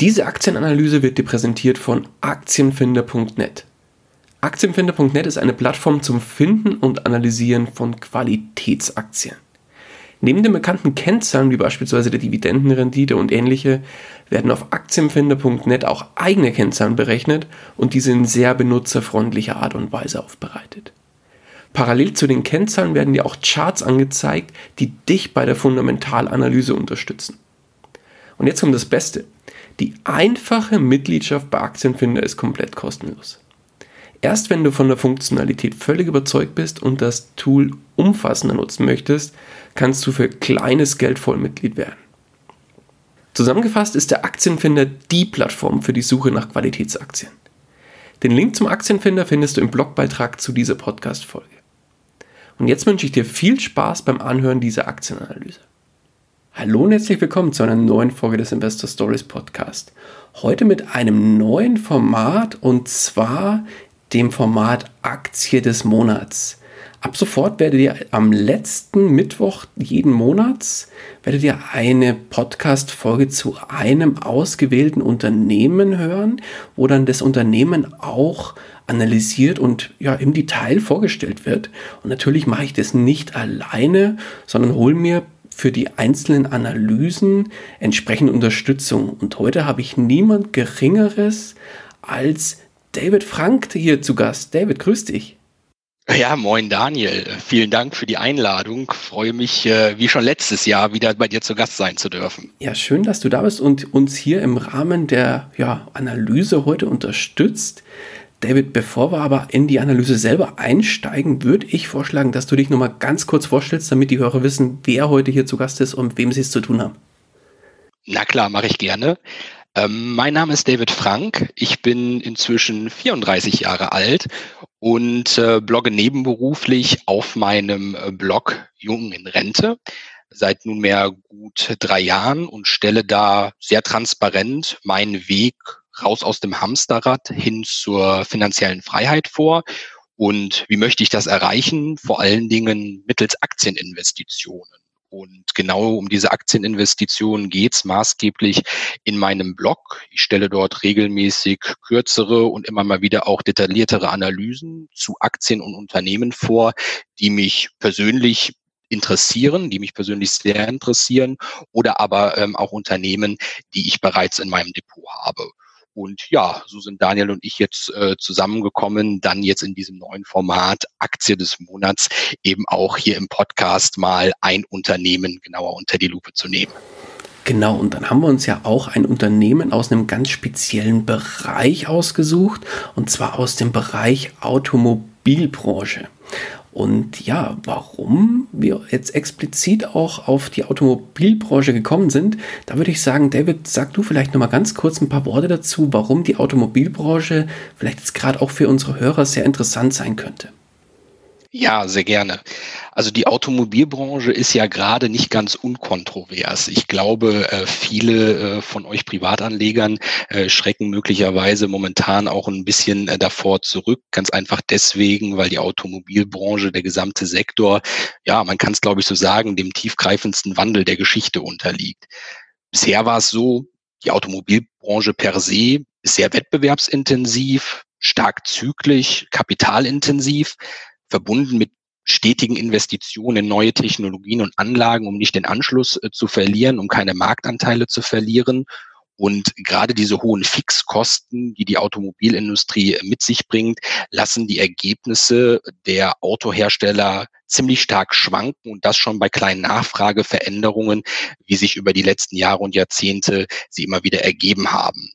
Diese Aktienanalyse wird dir präsentiert von Aktienfinder.net. Aktienfinder.net ist eine Plattform zum Finden und Analysieren von Qualitätsaktien. Neben den bekannten Kennzahlen wie beispielsweise der Dividendenrendite und ähnliche werden auf Aktienfinder.net auch eigene Kennzahlen berechnet und diese in sehr benutzerfreundlicher Art und Weise aufbereitet. Parallel zu den Kennzahlen werden dir auch Charts angezeigt, die dich bei der Fundamentalanalyse unterstützen. Und jetzt kommt das Beste. Die einfache Mitgliedschaft bei Aktienfinder ist komplett kostenlos. Erst wenn du von der Funktionalität völlig überzeugt bist und das Tool umfassender nutzen möchtest, kannst du für kleines Geld Vollmitglied werden. Zusammengefasst ist der Aktienfinder die Plattform für die Suche nach Qualitätsaktien. Den Link zum Aktienfinder findest du im Blogbeitrag zu dieser Podcast-Folge. Und jetzt wünsche ich dir viel Spaß beim Anhören dieser Aktienanalyse. Hallo und herzlich willkommen zu einer neuen Folge des Investor Stories Podcast. Heute mit einem neuen Format und zwar dem Format Aktie des Monats. Ab sofort werdet ihr am letzten Mittwoch jeden Monats werdet ihr eine Podcast-Folge zu einem ausgewählten Unternehmen hören, wo dann das Unternehmen auch analysiert und ja im Detail vorgestellt wird. Und natürlich mache ich das nicht alleine, sondern hole mir für die einzelnen Analysen entsprechende Unterstützung. Und heute habe ich niemand Geringeres als David Frank hier zu Gast. David, grüß dich. Ja, moin Daniel. Vielen Dank für die Einladung. Freue mich, äh, wie schon letztes Jahr, wieder bei dir zu Gast sein zu dürfen. Ja, schön, dass du da bist und uns hier im Rahmen der ja, Analyse heute unterstützt. David, bevor wir aber in die Analyse selber einsteigen, würde ich vorschlagen, dass du dich nochmal ganz kurz vorstellst, damit die Hörer wissen, wer heute hier zu Gast ist und wem sie es zu tun haben. Na klar, mache ich gerne. Ähm, mein Name ist David Frank. Ich bin inzwischen 34 Jahre alt und äh, blogge nebenberuflich auf meinem äh, Blog Jung in Rente seit nunmehr gut drei Jahren und stelle da sehr transparent meinen Weg raus aus dem Hamsterrad hin zur finanziellen Freiheit vor. Und wie möchte ich das erreichen? Vor allen Dingen mittels Aktieninvestitionen. Und genau um diese Aktieninvestitionen geht's maßgeblich in meinem Blog. Ich stelle dort regelmäßig kürzere und immer mal wieder auch detailliertere Analysen zu Aktien und Unternehmen vor, die mich persönlich interessieren, die mich persönlich sehr interessieren, oder aber ähm, auch Unternehmen, die ich bereits in meinem Depot habe. Und ja, so sind Daniel und ich jetzt äh, zusammengekommen, dann jetzt in diesem neuen Format Aktie des Monats eben auch hier im Podcast mal ein Unternehmen genauer unter die Lupe zu nehmen. Genau, und dann haben wir uns ja auch ein Unternehmen aus einem ganz speziellen Bereich ausgesucht, und zwar aus dem Bereich Automobilbranche. Und ja, warum wir jetzt explizit auch auf die Automobilbranche gekommen sind, da würde ich sagen, David, sag du vielleicht noch mal ganz kurz ein paar Worte dazu, warum die Automobilbranche vielleicht jetzt gerade auch für unsere Hörer sehr interessant sein könnte. Ja, sehr gerne. Also die Automobilbranche ist ja gerade nicht ganz unkontrovers. Ich glaube, äh, viele äh, von euch Privatanlegern äh, schrecken möglicherweise momentan auch ein bisschen davor zurück. Ganz einfach deswegen, weil die Automobilbranche, der gesamte Sektor, ja, man kann es glaube ich so sagen, dem tiefgreifendsten Wandel der Geschichte unterliegt. Bisher war es so, die Automobilbranche per se ist sehr wettbewerbsintensiv, stark zyklisch, kapitalintensiv verbunden mit stetigen Investitionen in neue Technologien und Anlagen, um nicht den Anschluss äh, zu verlieren, um keine Marktanteile zu verlieren. Und gerade diese hohen Fixkosten, die die Automobilindustrie äh, mit sich bringt, lassen die Ergebnisse der Autohersteller ziemlich stark schwanken und das schon bei kleinen Nachfrageveränderungen, wie sich über die letzten Jahre und Jahrzehnte sie immer wieder ergeben haben.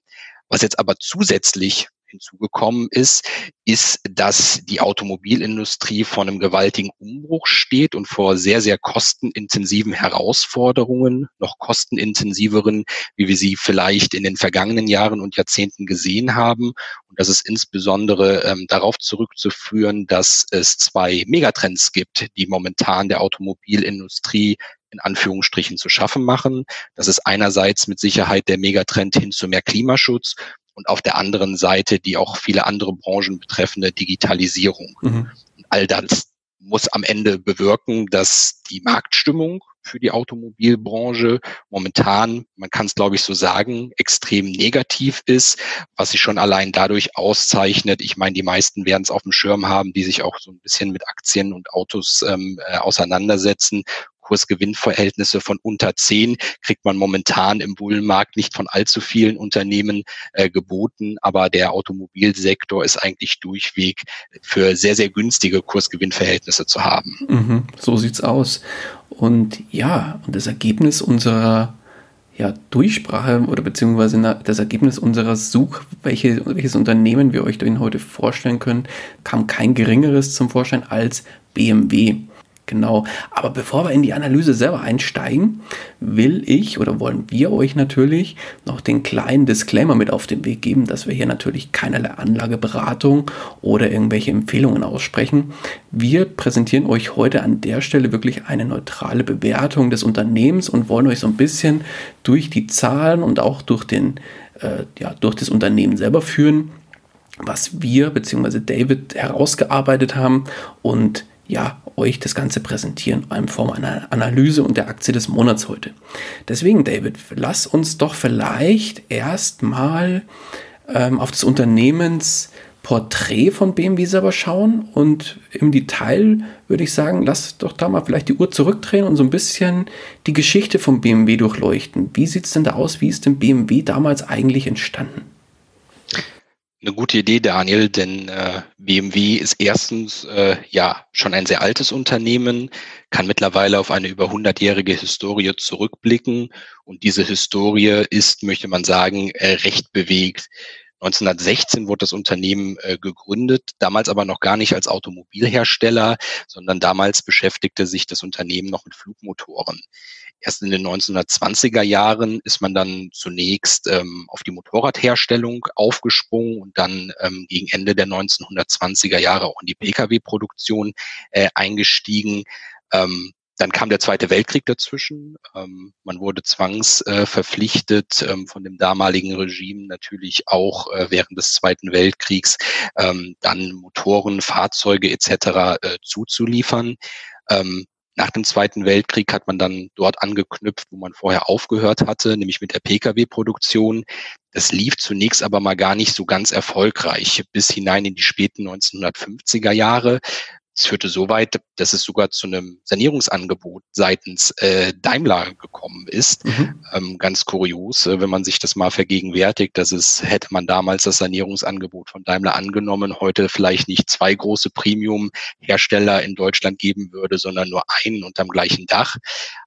Was jetzt aber zusätzlich hinzugekommen ist, ist, dass die Automobilindustrie vor einem gewaltigen Umbruch steht und vor sehr, sehr kostenintensiven Herausforderungen, noch kostenintensiveren, wie wir sie vielleicht in den vergangenen Jahren und Jahrzehnten gesehen haben. Und das ist insbesondere ähm, darauf zurückzuführen, dass es zwei Megatrends gibt, die momentan der Automobilindustrie in Anführungsstrichen zu schaffen machen. Das ist einerseits mit Sicherheit der Megatrend hin zu mehr Klimaschutz und auf der anderen Seite die auch viele andere Branchen betreffende Digitalisierung. Mhm. all das muss am Ende bewirken, dass die Marktstimmung für die Automobilbranche. Momentan, man kann es glaube ich so sagen, extrem negativ ist, was sich schon allein dadurch auszeichnet. Ich meine, die meisten werden es auf dem Schirm haben, die sich auch so ein bisschen mit Aktien und Autos ähm, äh, auseinandersetzen. Kursgewinnverhältnisse von unter zehn kriegt man momentan im Bullenmarkt nicht von allzu vielen Unternehmen äh, geboten, aber der Automobilsektor ist eigentlich durchweg für sehr, sehr günstige Kursgewinnverhältnisse zu haben. Mhm, so sieht's aus. Und ja, und das Ergebnis unserer ja, Durchsprache oder beziehungsweise das Ergebnis unserer Such, welche, welches Unternehmen wir euch denn heute vorstellen können, kam kein geringeres zum Vorschein als BMW. Genau. Aber bevor wir in die Analyse selber einsteigen, will ich oder wollen wir euch natürlich noch den kleinen Disclaimer mit auf den Weg geben, dass wir hier natürlich keinerlei Anlageberatung oder irgendwelche Empfehlungen aussprechen. Wir präsentieren euch heute an der Stelle wirklich eine neutrale Bewertung des Unternehmens und wollen euch so ein bisschen durch die Zahlen und auch durch, den, äh, ja, durch das Unternehmen selber führen, was wir bzw. David herausgearbeitet haben und ja, euch das Ganze präsentieren in Form einer Analyse und der Aktie des Monats heute. Deswegen, David, lass uns doch vielleicht erstmal ähm, auf das Unternehmensporträt von BMW selber schauen und im Detail würde ich sagen, lass doch da mal vielleicht die Uhr zurückdrehen und so ein bisschen die Geschichte von BMW durchleuchten. Wie sieht es denn da aus? Wie ist denn BMW damals eigentlich entstanden? Eine gute Idee, Daniel, denn äh, BMW ist erstens äh, ja schon ein sehr altes Unternehmen, kann mittlerweile auf eine über 100-jährige Historie zurückblicken und diese Historie ist, möchte man sagen, äh, recht bewegt. 1916 wurde das Unternehmen äh, gegründet, damals aber noch gar nicht als Automobilhersteller, sondern damals beschäftigte sich das Unternehmen noch mit Flugmotoren. Erst in den 1920er Jahren ist man dann zunächst ähm, auf die Motorradherstellung aufgesprungen und dann ähm, gegen Ende der 1920er Jahre auch in die Pkw-Produktion äh, eingestiegen. Ähm, dann kam der Zweite Weltkrieg dazwischen. Ähm, man wurde zwangsverpflichtet äh, ähm, von dem damaligen Regime natürlich auch äh, während des Zweiten Weltkriegs ähm, dann Motoren, Fahrzeuge etc. Äh, zuzuliefern. Ähm, nach dem Zweiten Weltkrieg hat man dann dort angeknüpft, wo man vorher aufgehört hatte, nämlich mit der Pkw-Produktion. Das lief zunächst aber mal gar nicht so ganz erfolgreich bis hinein in die späten 1950er Jahre. Es führte so weit, dass es sogar zu einem Sanierungsangebot seitens äh, Daimler gekommen ist. Mhm. Ähm, ganz kurios, äh, wenn man sich das mal vergegenwärtigt, dass es hätte man damals das Sanierungsangebot von Daimler angenommen, heute vielleicht nicht zwei große Premium-Hersteller in Deutschland geben würde, sondern nur einen unterm gleichen Dach.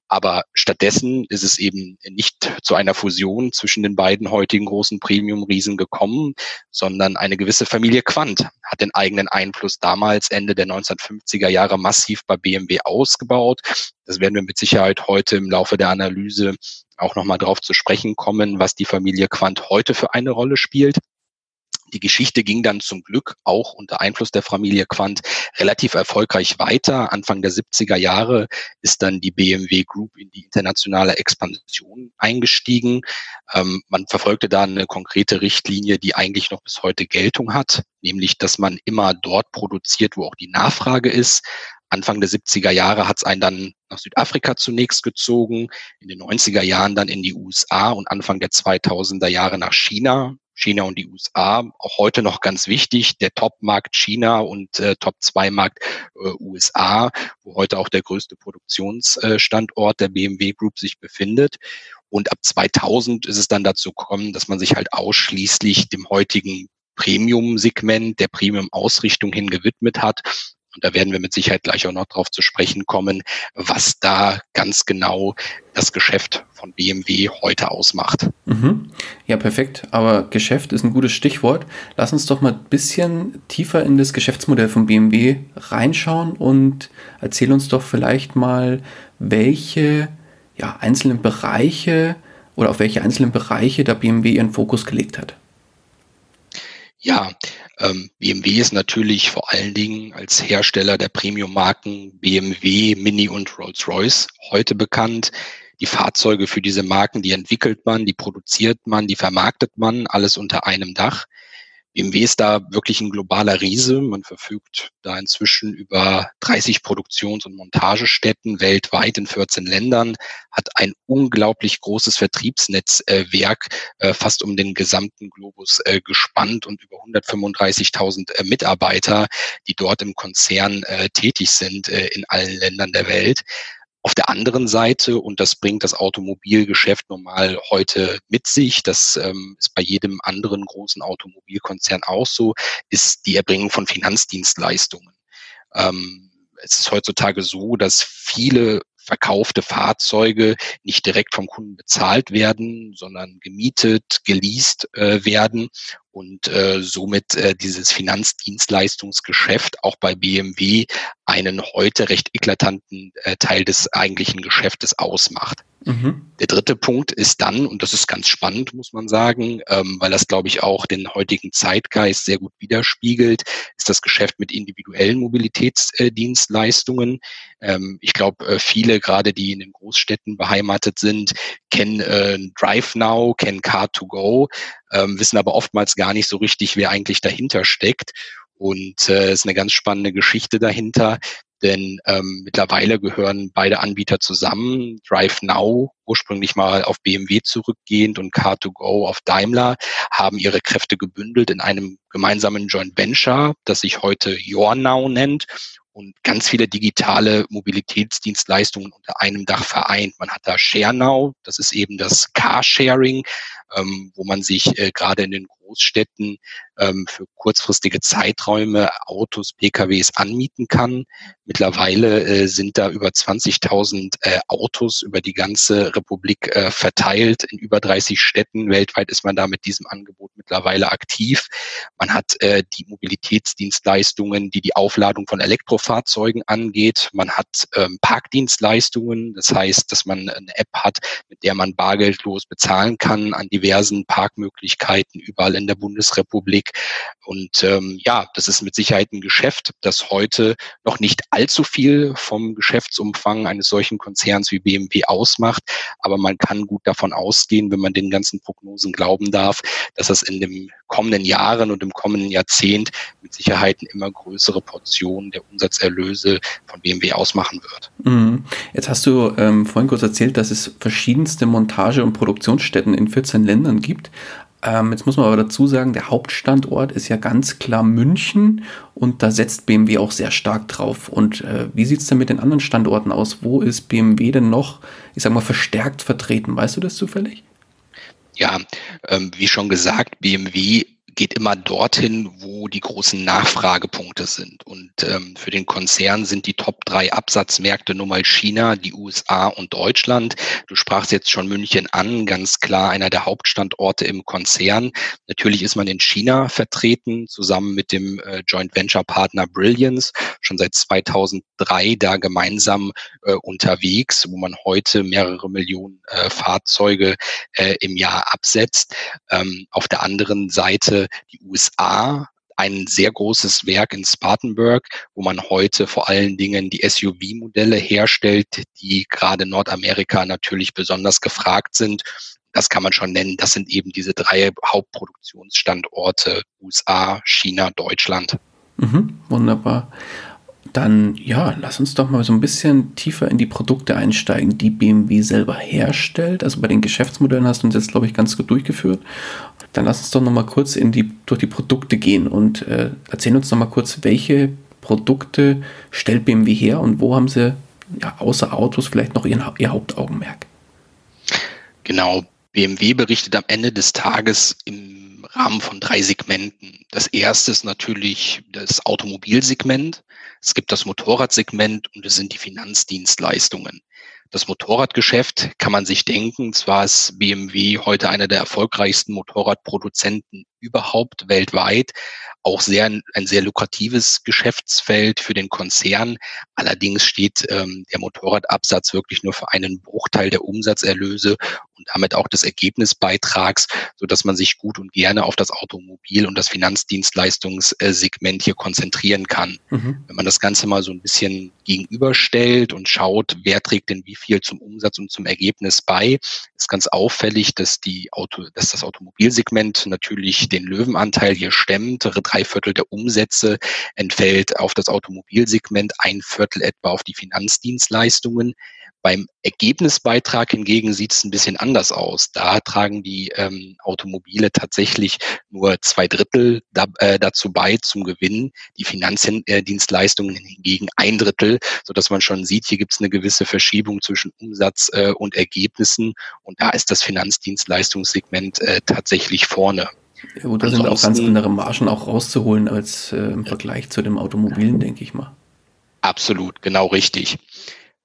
Aber stattdessen ist es eben nicht zu einer Fusion zwischen den beiden heutigen großen Premium-Riesen gekommen, sondern eine gewisse Familie Quant hat den eigenen Einfluss damals Ende der 1950er Jahre massiv bei BMW ausgebaut. Das werden wir mit Sicherheit heute im Laufe der Analyse auch nochmal drauf zu sprechen kommen, was die Familie Quant heute für eine Rolle spielt. Die Geschichte ging dann zum Glück auch unter Einfluss der Familie Quant relativ erfolgreich weiter. Anfang der 70er Jahre ist dann die BMW Group in die internationale Expansion eingestiegen. Ähm, man verfolgte da eine konkrete Richtlinie, die eigentlich noch bis heute Geltung hat, nämlich dass man immer dort produziert, wo auch die Nachfrage ist. Anfang der 70er Jahre hat es einen dann nach Südafrika zunächst gezogen, in den 90er Jahren dann in die USA und Anfang der 2000er Jahre nach China. China und die USA, auch heute noch ganz wichtig, der Top-Markt China und äh, Top-2-Markt äh, USA, wo heute auch der größte Produktionsstandort der BMW Group sich befindet. Und ab 2000 ist es dann dazu gekommen, dass man sich halt ausschließlich dem heutigen Premium-Segment, der Premium-Ausrichtung hin gewidmet hat und da werden wir mit Sicherheit gleich auch noch drauf zu sprechen kommen, was da ganz genau das Geschäft von BMW heute ausmacht. Mhm. Ja, perfekt. Aber Geschäft ist ein gutes Stichwort. Lass uns doch mal ein bisschen tiefer in das Geschäftsmodell von BMW reinschauen und erzähl uns doch vielleicht mal, welche ja, einzelnen Bereiche oder auf welche einzelnen Bereiche der BMW ihren Fokus gelegt hat. Ja, BMW ist natürlich vor allen Dingen als Hersteller der Premium-Marken BMW, Mini und Rolls-Royce heute bekannt. Die Fahrzeuge für diese Marken, die entwickelt man, die produziert man, die vermarktet man, alles unter einem Dach. BMW ist da wirklich ein globaler Riese. Man verfügt da inzwischen über 30 Produktions- und Montagestätten weltweit in 14 Ländern, hat ein unglaublich großes Vertriebsnetzwerk, äh, fast um den gesamten Globus äh, gespannt und über 135.000 äh, Mitarbeiter, die dort im Konzern tätig sind in allen Ländern der Welt. Auf der anderen Seite, und das bringt das Automobilgeschäft normal heute mit sich, das ähm, ist bei jedem anderen großen Automobilkonzern auch so, ist die Erbringung von Finanzdienstleistungen. Ähm, es ist heutzutage so, dass viele verkaufte Fahrzeuge nicht direkt vom Kunden bezahlt werden, sondern gemietet, geleast äh, werden und äh, somit äh, dieses Finanzdienstleistungsgeschäft auch bei BMW einen heute recht eklatanten äh, Teil des eigentlichen Geschäftes ausmacht. Mhm. Der dritte Punkt ist dann, und das ist ganz spannend, muss man sagen, ähm, weil das, glaube ich, auch den heutigen Zeitgeist sehr gut widerspiegelt, ist das Geschäft mit individuellen Mobilitätsdienstleistungen. Ähm, ich glaube, äh, viele, gerade die in den Großstädten beheimatet sind, kennen äh, DriveNow, kennen Car2Go, ähm, wissen aber oftmals gar nicht so richtig, wer eigentlich dahinter steckt. Und äh, ist eine ganz spannende Geschichte dahinter, denn ähm, mittlerweile gehören beide Anbieter zusammen. Drive Now, ursprünglich mal auf BMW zurückgehend und Car2Go auf Daimler, haben ihre Kräfte gebündelt in einem gemeinsamen Joint Venture, das sich heute YourNow nennt und ganz viele digitale Mobilitätsdienstleistungen unter einem Dach vereint. Man hat da ShareNow, das ist eben das Carsharing, ähm, wo man sich äh, gerade in den Großstädten ähm, für kurzfristige Zeiträume Autos, PKWs anmieten kann. Mittlerweile äh, sind da über 20.000 äh, Autos über die ganze Republik äh, verteilt. In über 30 Städten weltweit ist man da mit diesem Angebot mittlerweile aktiv. Man hat äh, die Mobilitätsdienstleistungen, die die Aufladung von Elektrofahrzeugen angeht. Man hat ähm, Parkdienstleistungen, das heißt, dass man eine App hat, mit der man bargeldlos bezahlen kann an diversen Parkmöglichkeiten überall in der Bundesrepublik. Und ähm, ja, das ist mit Sicherheit ein Geschäft, das heute noch nicht allzu viel vom Geschäftsumfang eines solchen Konzerns wie BMW ausmacht. Aber man kann gut davon ausgehen, wenn man den ganzen Prognosen glauben darf, dass das in den kommenden Jahren und im kommenden Jahrzehnt mit Sicherheit eine immer größere Portion der Umsatzerlöse von BMW ausmachen wird. Mhm. Jetzt hast du ähm, vorhin kurz erzählt, dass es verschiedenste Montage- und Produktionsstätten in 14 Ländern gibt. Ähm, jetzt muss man aber dazu sagen, der Hauptstandort ist ja ganz klar München und da setzt BMW auch sehr stark drauf. Und äh, wie sieht es denn mit den anderen Standorten aus? Wo ist BMW denn noch, ich sag mal, verstärkt vertreten? Weißt du das zufällig? Ja, ähm, wie schon gesagt, BMW geht immer dorthin, wo die großen Nachfragepunkte sind. Und ähm, für den Konzern sind die Top drei Absatzmärkte nun mal China, die USA und Deutschland. Du sprachst jetzt schon München an, ganz klar einer der Hauptstandorte im Konzern. Natürlich ist man in China vertreten, zusammen mit dem äh, Joint Venture Partner Brilliance, schon seit 2003 da gemeinsam äh, unterwegs, wo man heute mehrere Millionen äh, Fahrzeuge äh, im Jahr absetzt. Ähm, auf der anderen Seite die USA ein sehr großes Werk in Spartanburg, wo man heute vor allen Dingen die SUV-Modelle herstellt, die gerade Nordamerika natürlich besonders gefragt sind. Das kann man schon nennen. Das sind eben diese drei Hauptproduktionsstandorte USA, China, Deutschland. Mhm, wunderbar. Dann ja, lass uns doch mal so ein bisschen tiefer in die Produkte einsteigen, die BMW selber herstellt. Also bei den Geschäftsmodellen hast du uns jetzt, glaube ich, ganz gut durchgeführt. Dann lass uns doch noch mal kurz in die, durch die Produkte gehen und äh, erzähl uns noch mal kurz, welche Produkte stellt BMW her und wo haben sie ja, außer Autos vielleicht noch ihren, ihr Hauptaugenmerk? Genau, BMW berichtet am Ende des Tages im Rahmen von drei Segmenten. Das erste ist natürlich das Automobilsegment. Es gibt das Motorradsegment und es sind die Finanzdienstleistungen. Das Motorradgeschäft kann man sich denken, zwar ist BMW heute einer der erfolgreichsten Motorradproduzenten überhaupt weltweit, auch sehr ein sehr lukratives Geschäftsfeld für den Konzern. Allerdings steht ähm, der Motorradabsatz wirklich nur für einen Bruchteil der Umsatzerlöse und damit auch des Ergebnisbeitrags, so dass man sich gut und gerne auf das Automobil und das Finanzdienstleistungssegment hier konzentrieren kann. Mhm. Wenn man das Ganze mal so ein bisschen gegenüberstellt und schaut, wer trägt denn wie viel zum Umsatz und zum Ergebnis bei, ist ganz auffällig, dass die Auto, dass das Automobilsegment natürlich den Löwenanteil hier stemmt. Drei Viertel der Umsätze entfällt auf das Automobilsegment, ein Viertel etwa auf die Finanzdienstleistungen. Beim Ergebnisbeitrag hingegen sieht es ein bisschen anders aus. Da tragen die ähm, Automobile tatsächlich nur zwei Drittel da, äh, dazu bei zum Gewinn, die Finanzdienstleistungen hingegen ein Drittel, so dass man schon sieht, hier gibt es eine gewisse Verschiebung zwischen Umsatz äh, und Ergebnissen und da ist das Finanzdienstleistungssegment äh, tatsächlich vorne. Ja gut, da sind auch ganz andere Margen auch rauszuholen als äh, im Vergleich zu dem Automobilen, denke ich mal. Absolut, genau richtig.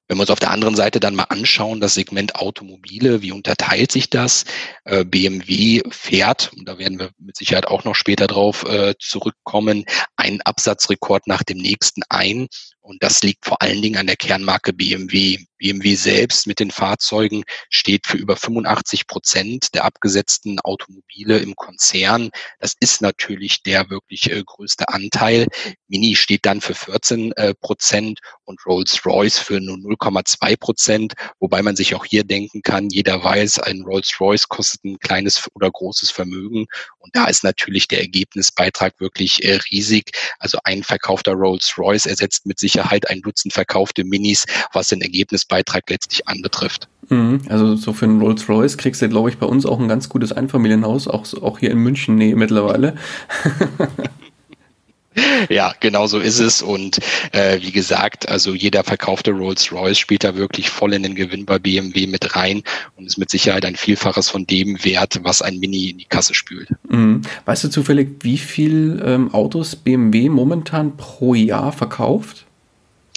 Wenn wir uns auf der anderen Seite dann mal anschauen, das Segment Automobile, wie unterteilt sich das? Äh, BMW fährt, und da werden wir mit Sicherheit auch noch später drauf äh, zurückkommen, einen Absatzrekord nach dem nächsten ein. Und das liegt vor allen Dingen an der Kernmarke BMW. BMW selbst mit den Fahrzeugen steht für über 85 Prozent der abgesetzten Automobile im Konzern. Das ist natürlich der wirklich äh, größte Anteil. Mini steht dann für 14 äh, Prozent und Rolls-Royce für nur 0,2 Prozent, wobei man sich auch hier denken kann, jeder weiß, ein Rolls-Royce kostet ein kleines oder großes Vermögen und da ist natürlich der Ergebnisbeitrag wirklich äh, riesig. Also ein verkaufter Rolls-Royce ersetzt mit Sicherheit ein Dutzend verkaufte Minis, was den Ergebnis Beitrag letztlich anbetrifft. Mhm. Also so für einen Rolls-Royce kriegst du, glaube ich, bei uns auch ein ganz gutes Einfamilienhaus, auch, auch hier in München nee, mittlerweile. Ja, genau so ist es. Und äh, wie gesagt, also jeder verkaufte Rolls-Royce spielt da wirklich voll in den Gewinn bei BMW mit rein und ist mit Sicherheit ein Vielfaches von dem Wert, was ein Mini in die Kasse spült. Mhm. Weißt du zufällig, wie viel ähm, Autos BMW momentan pro Jahr verkauft?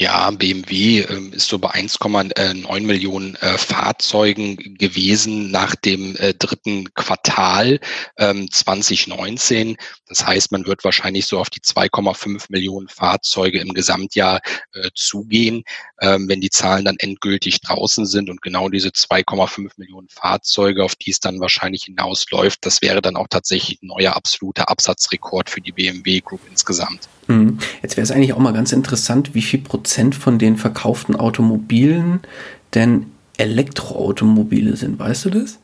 Ja, BMW ähm, ist so bei 1,9 Millionen äh, Fahrzeugen gewesen nach dem äh, dritten Quartal ähm, 2019. Das heißt, man wird wahrscheinlich so auf die 2,5 Millionen Fahrzeuge im Gesamtjahr äh, zugehen, ähm, wenn die Zahlen dann endgültig draußen sind. Und genau diese 2,5 Millionen Fahrzeuge, auf die es dann wahrscheinlich hinausläuft, das wäre dann auch tatsächlich ein neuer absoluter Absatzrekord für die BMW Group insgesamt. Mhm. Jetzt wäre es eigentlich auch mal ganz interessant, wie viel Prozent von den verkauften Automobilen denn Elektroautomobile sind. Weißt du das?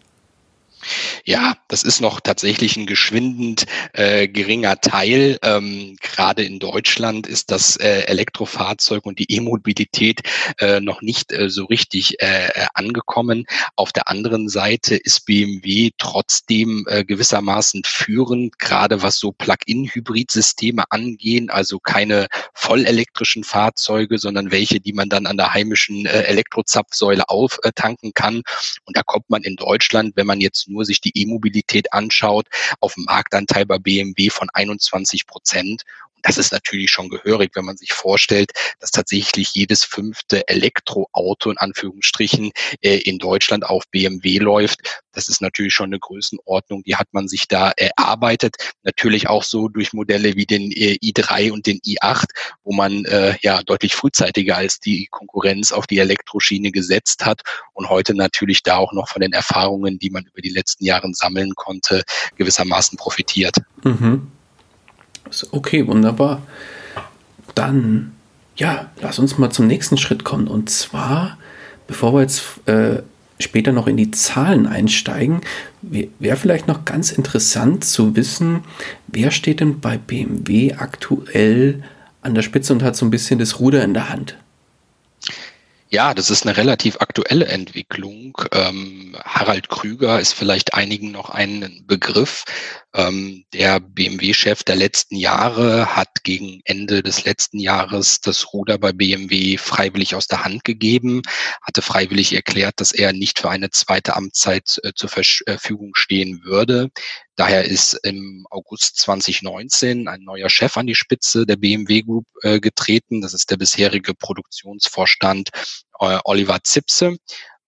Ja, das ist noch tatsächlich ein geschwindend äh, geringer Teil. Ähm, Gerade in Deutschland ist das äh, Elektrofahrzeug und die E-Mobilität äh, noch nicht äh, so richtig äh, äh angekommen. Auf der anderen Seite ist BMW trotzdem äh, gewissermaßen führend, gerade was so Plug-in-Hybrid-Systeme angehen, also keine vollelektrischen Fahrzeuge, sondern welche, die man dann an der heimischen äh, Elektrozapfsäule auftanken kann. Und da kommt man in Deutschland, wenn man jetzt nur sich die E-Mobilität anschaut, auf einen Marktanteil bei BMW von 21 Prozent. Das ist natürlich schon gehörig, wenn man sich vorstellt, dass tatsächlich jedes fünfte Elektroauto in Anführungsstrichen äh, in Deutschland auf BMW läuft. Das ist natürlich schon eine Größenordnung, die hat man sich da erarbeitet. Natürlich auch so durch Modelle wie den äh, i3 und den i8, wo man äh, ja deutlich frühzeitiger als die Konkurrenz auf die Elektroschiene gesetzt hat und heute natürlich da auch noch von den Erfahrungen, die man über die letzten Jahre sammeln konnte, gewissermaßen profitiert. Mhm. Okay, wunderbar. Dann, ja, lass uns mal zum nächsten Schritt kommen. Und zwar, bevor wir jetzt äh, später noch in die Zahlen einsteigen, wäre vielleicht noch ganz interessant zu wissen, wer steht denn bei BMW aktuell an der Spitze und hat so ein bisschen das Ruder in der Hand? Ja, das ist eine relativ aktuelle Entwicklung. Ähm, Harald Krüger ist vielleicht einigen noch ein Begriff. Ähm, der BMW-Chef der letzten Jahre hat gegen Ende des letzten Jahres das Ruder bei BMW freiwillig aus der Hand gegeben, hatte freiwillig erklärt, dass er nicht für eine zweite Amtszeit äh, zur Verfügung stehen würde. Daher ist im August 2019 ein neuer Chef an die Spitze der BMW Group äh, getreten. Das ist der bisherige Produktionsvorstand äh, Oliver Zipse.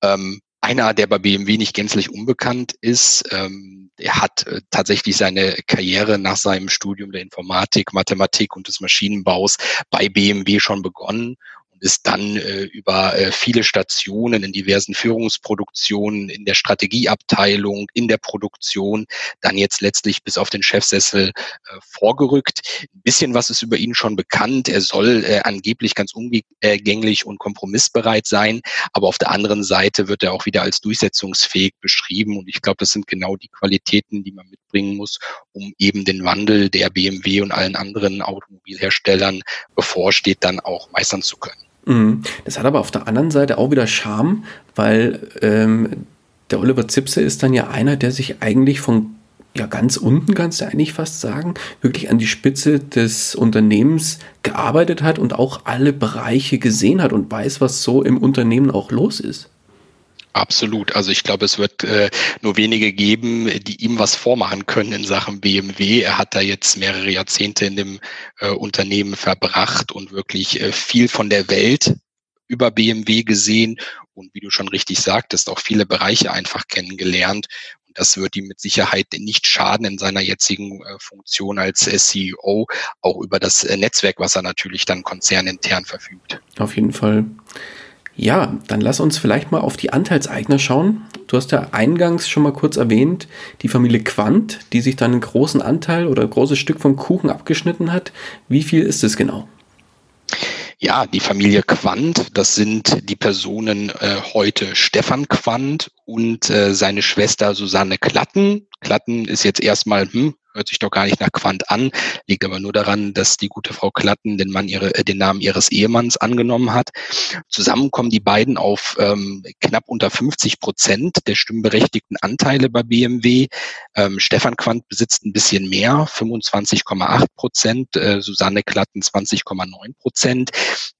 Ähm, Einer, der bei BMW nicht gänzlich unbekannt ist, ähm, er hat äh, tatsächlich seine Karriere nach seinem Studium der Informatik, Mathematik und des Maschinenbaus bei BMW schon begonnen ist dann äh, über äh, viele Stationen in diversen Führungsproduktionen, in der Strategieabteilung, in der Produktion, dann jetzt letztlich bis auf den Chefsessel äh, vorgerückt. Ein bisschen was ist über ihn schon bekannt. Er soll äh, angeblich ganz umgänglich und kompromissbereit sein, aber auf der anderen Seite wird er auch wieder als durchsetzungsfähig beschrieben und ich glaube, das sind genau die Qualitäten, die man mitbringen muss, um eben den Wandel der BMW und allen anderen Automobilherstellern bevorsteht, dann auch meistern zu können. Mhm. Das hat aber auf der anderen Seite auch wieder Charme, weil ähm, der Oliver Zipse ist dann ja einer, der sich eigentlich von ja ganz unten, kannst du eigentlich fast sagen, wirklich an die Spitze des Unternehmens gearbeitet hat und auch alle Bereiche gesehen hat und weiß, was so im Unternehmen auch los ist. Absolut. Also ich glaube, es wird äh, nur wenige geben, die ihm was vormachen können in Sachen BMW. Er hat da jetzt mehrere Jahrzehnte in dem äh, Unternehmen verbracht und wirklich äh, viel von der Welt über BMW gesehen und wie du schon richtig sagtest, auch viele Bereiche einfach kennengelernt. Und das wird ihm mit Sicherheit nicht schaden in seiner jetzigen äh, Funktion als äh, CEO, auch über das äh, Netzwerk, was er natürlich dann konzernintern verfügt. Auf jeden Fall. Ja, dann lass uns vielleicht mal auf die Anteilseigner schauen. Du hast ja eingangs schon mal kurz erwähnt, die Familie Quandt, die sich dann einen großen Anteil oder ein großes Stück vom Kuchen abgeschnitten hat. Wie viel ist es genau? Ja, die Familie Quandt, das sind die Personen äh, heute Stefan Quandt und äh, seine Schwester Susanne Klatten. Klatten ist jetzt erstmal, hm, hört sich doch gar nicht nach Quant an, liegt aber nur daran, dass die gute Frau Klatten den, Mann ihre, äh, den Namen ihres Ehemanns angenommen hat. Zusammen kommen die beiden auf ähm, knapp unter 50 Prozent der stimmberechtigten Anteile bei BMW. Ähm, Stefan Quandt besitzt ein bisschen mehr, 25,8 Prozent, äh, Susanne Klatten 20,9 Prozent.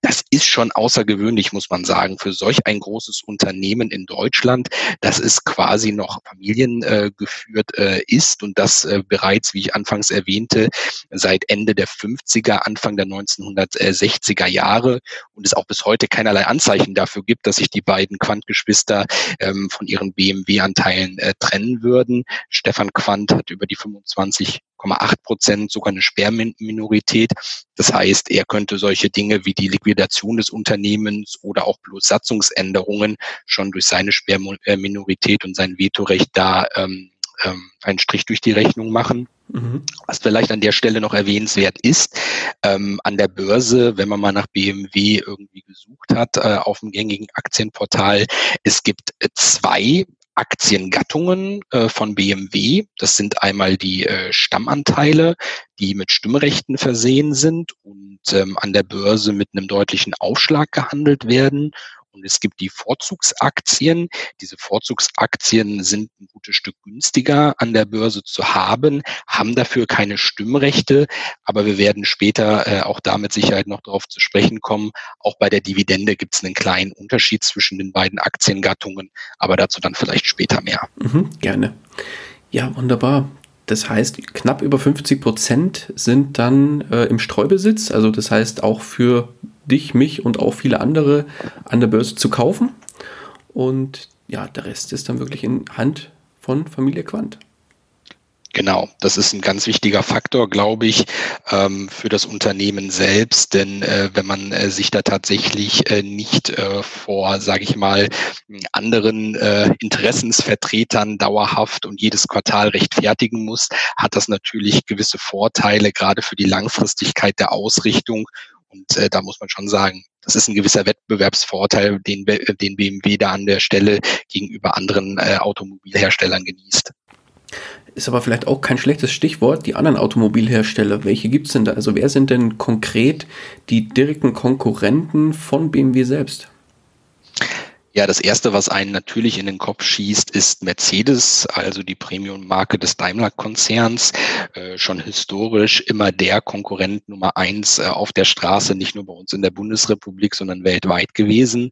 Das ist schon außergewöhnlich, muss man sagen, für solch ein großes Unternehmen in Deutschland, das ist quasi noch familiengeführt äh, ist und das äh, bereits bereits, wie ich anfangs erwähnte, seit Ende der 50er, Anfang der 1960er Jahre und es auch bis heute keinerlei Anzeichen dafür gibt, dass sich die beiden Quandt-Geschwister ähm, von ihren BMW-Anteilen äh, trennen würden. Stefan Quandt hat über die 25 8 Prozent sogar eine Sperrminorität. Das heißt, er könnte solche Dinge wie die Liquidation des Unternehmens oder auch bloß Satzungsänderungen schon durch seine Sperrminorität und sein Vetorecht da ähm, ähm, einen Strich durch die Rechnung machen. Mhm. Was vielleicht an der Stelle noch erwähnenswert ist, ähm, an der Börse, wenn man mal nach BMW irgendwie gesucht hat, äh, auf dem gängigen Aktienportal, es gibt äh, zwei Aktiengattungen äh, von BMW. Das sind einmal die äh, Stammanteile, die mit Stimmrechten versehen sind und ähm, an der Börse mit einem deutlichen Aufschlag gehandelt werden. Und es gibt die Vorzugsaktien. Diese Vorzugsaktien sind ein gutes Stück günstiger an der Börse zu haben, haben dafür keine Stimmrechte, aber wir werden später äh, auch da mit Sicherheit noch darauf zu sprechen kommen. Auch bei der Dividende gibt es einen kleinen Unterschied zwischen den beiden Aktiengattungen, aber dazu dann vielleicht später mehr. Mhm, gerne. Ja, wunderbar. Das heißt, knapp über 50 Prozent sind dann äh, im Streubesitz. Also das heißt auch für dich, mich und auch viele andere an der Börse zu kaufen. Und ja, der Rest ist dann wirklich in Hand von Familie Quandt. Genau, das ist ein ganz wichtiger Faktor, glaube ich, ähm, für das Unternehmen selbst. Denn äh, wenn man äh, sich da tatsächlich äh, nicht vor, sage ich mal, anderen Interessensvertretern dauerhaft und jedes Quartal rechtfertigen muss, hat das natürlich gewisse Vorteile, gerade für die Langfristigkeit der Ausrichtung und äh, da muss man schon sagen, das ist ein gewisser Wettbewerbsvorteil, den, den BMW da an der Stelle gegenüber anderen äh, Automobilherstellern genießt. Ist aber vielleicht auch kein schlechtes Stichwort, die anderen Automobilhersteller. Welche gibt es denn da? Also wer sind denn konkret die direkten Konkurrenten von BMW selbst? Ja, das erste, was einen natürlich in den Kopf schießt, ist Mercedes, also die Premium-Marke des Daimler-Konzerns. Äh, schon historisch immer der Konkurrent Nummer eins äh, auf der Straße, nicht nur bei uns in der Bundesrepublik, sondern weltweit gewesen.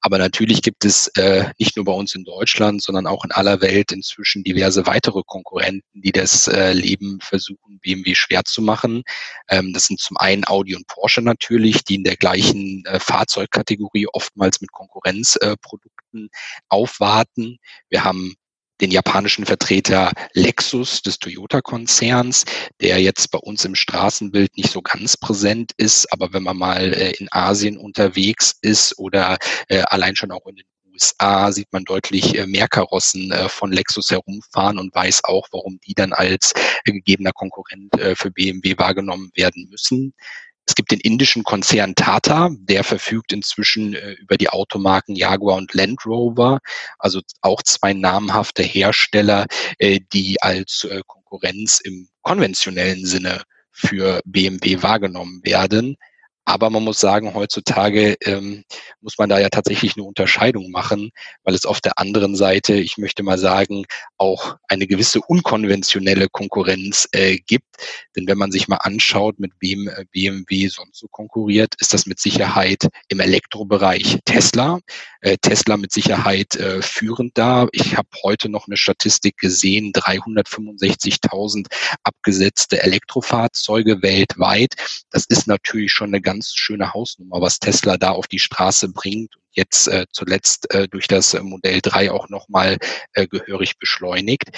Aber natürlich gibt es äh, nicht nur bei uns in Deutschland, sondern auch in aller Welt inzwischen diverse weitere Konkurrenten, die das äh, Leben versuchen BMW schwer zu machen. Ähm, das sind zum einen Audi und Porsche natürlich, die in der gleichen äh, Fahrzeugkategorie oftmals mit Konkurrenzprodukten äh, aufwarten. Wir haben den japanischen Vertreter Lexus des Toyota-Konzerns, der jetzt bei uns im Straßenbild nicht so ganz präsent ist, aber wenn man mal äh, in Asien unterwegs ist oder äh, allein schon auch in den USA sieht man deutlich äh, mehr Karossen von Lexus herumfahren und weiß auch, warum die dann als gegebener Konkurrent für BMW wahrgenommen werden müssen. Es gibt den indischen Konzern Tata, der verfügt inzwischen über die Automarken Jaguar und Land Rover, also auch zwei namhafte Hersteller, die als Konkurrenz im konventionellen Sinne für BMW wahrgenommen werden. Aber man muss sagen, heutzutage ähm, muss man da ja tatsächlich eine Unterscheidung machen, weil es auf der anderen Seite, ich möchte mal sagen, auch eine gewisse unkonventionelle Konkurrenz äh, gibt. Denn wenn man sich mal anschaut, mit wem äh, BMW sonst so konkurriert, ist das mit Sicherheit im Elektrobereich Tesla. Äh, Tesla mit Sicherheit äh, führend da. Ich habe heute noch eine Statistik gesehen, 365.000 abgesetzte Elektrofahrzeuge weltweit. Das ist natürlich schon eine ganz ganz schöne Hausnummer, was Tesla da auf die Straße bringt und jetzt äh, zuletzt äh, durch das äh, Modell 3 auch nochmal äh, gehörig beschleunigt.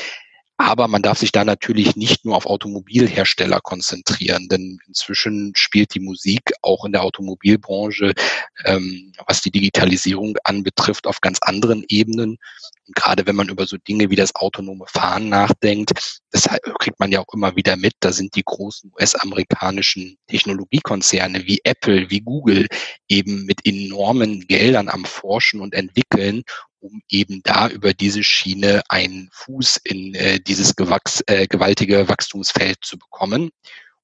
Aber man darf sich da natürlich nicht nur auf Automobilhersteller konzentrieren, denn inzwischen spielt die Musik auch in der Automobilbranche, ähm, was die Digitalisierung anbetrifft, auf ganz anderen Ebenen. Und gerade wenn man über so Dinge wie das autonome Fahren nachdenkt, das kriegt man ja auch immer wieder mit, da sind die großen US-amerikanischen Technologiekonzerne wie Apple, wie Google eben mit enormen Geldern am Forschen und entwickeln, um eben da über diese Schiene einen Fuß in äh, dieses gewachs, äh, gewaltige Wachstumsfeld zu bekommen.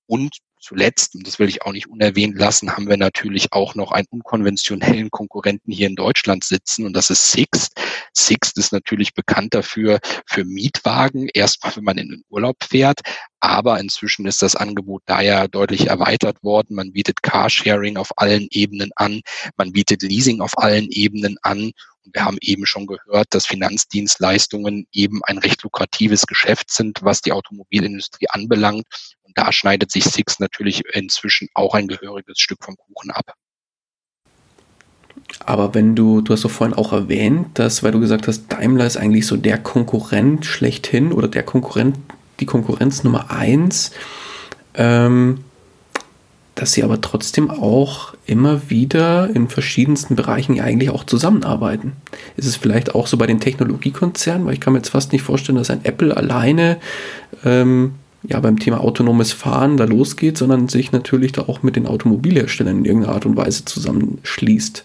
Und zuletzt, und das will ich auch nicht unerwähnt lassen, haben wir natürlich auch noch einen unkonventionellen Konkurrenten hier in Deutschland sitzen und das ist Sixt. Sixt ist natürlich bekannt dafür für Mietwagen, erstmal wenn man in den Urlaub fährt, aber inzwischen ist das Angebot da ja deutlich erweitert worden. Man bietet Carsharing auf allen Ebenen an, man bietet Leasing auf allen Ebenen an wir haben eben schon gehört, dass Finanzdienstleistungen eben ein recht lukratives Geschäft sind, was die Automobilindustrie anbelangt da schneidet sich Six natürlich inzwischen auch ein gehöriges Stück vom Kuchen ab. Aber wenn du, du hast doch vorhin auch erwähnt, dass, weil du gesagt hast, Daimler ist eigentlich so der Konkurrent schlechthin oder der Konkurrent, die Konkurrenz Nummer eins, ähm, dass sie aber trotzdem auch immer wieder in verschiedensten Bereichen ja eigentlich auch zusammenarbeiten. Ist es vielleicht auch so bei den Technologiekonzernen, weil ich kann mir jetzt fast nicht vorstellen, dass ein Apple alleine ähm, ja beim Thema autonomes Fahren da losgeht, sondern sich natürlich da auch mit den Automobilherstellern in irgendeiner Art und Weise zusammenschließt.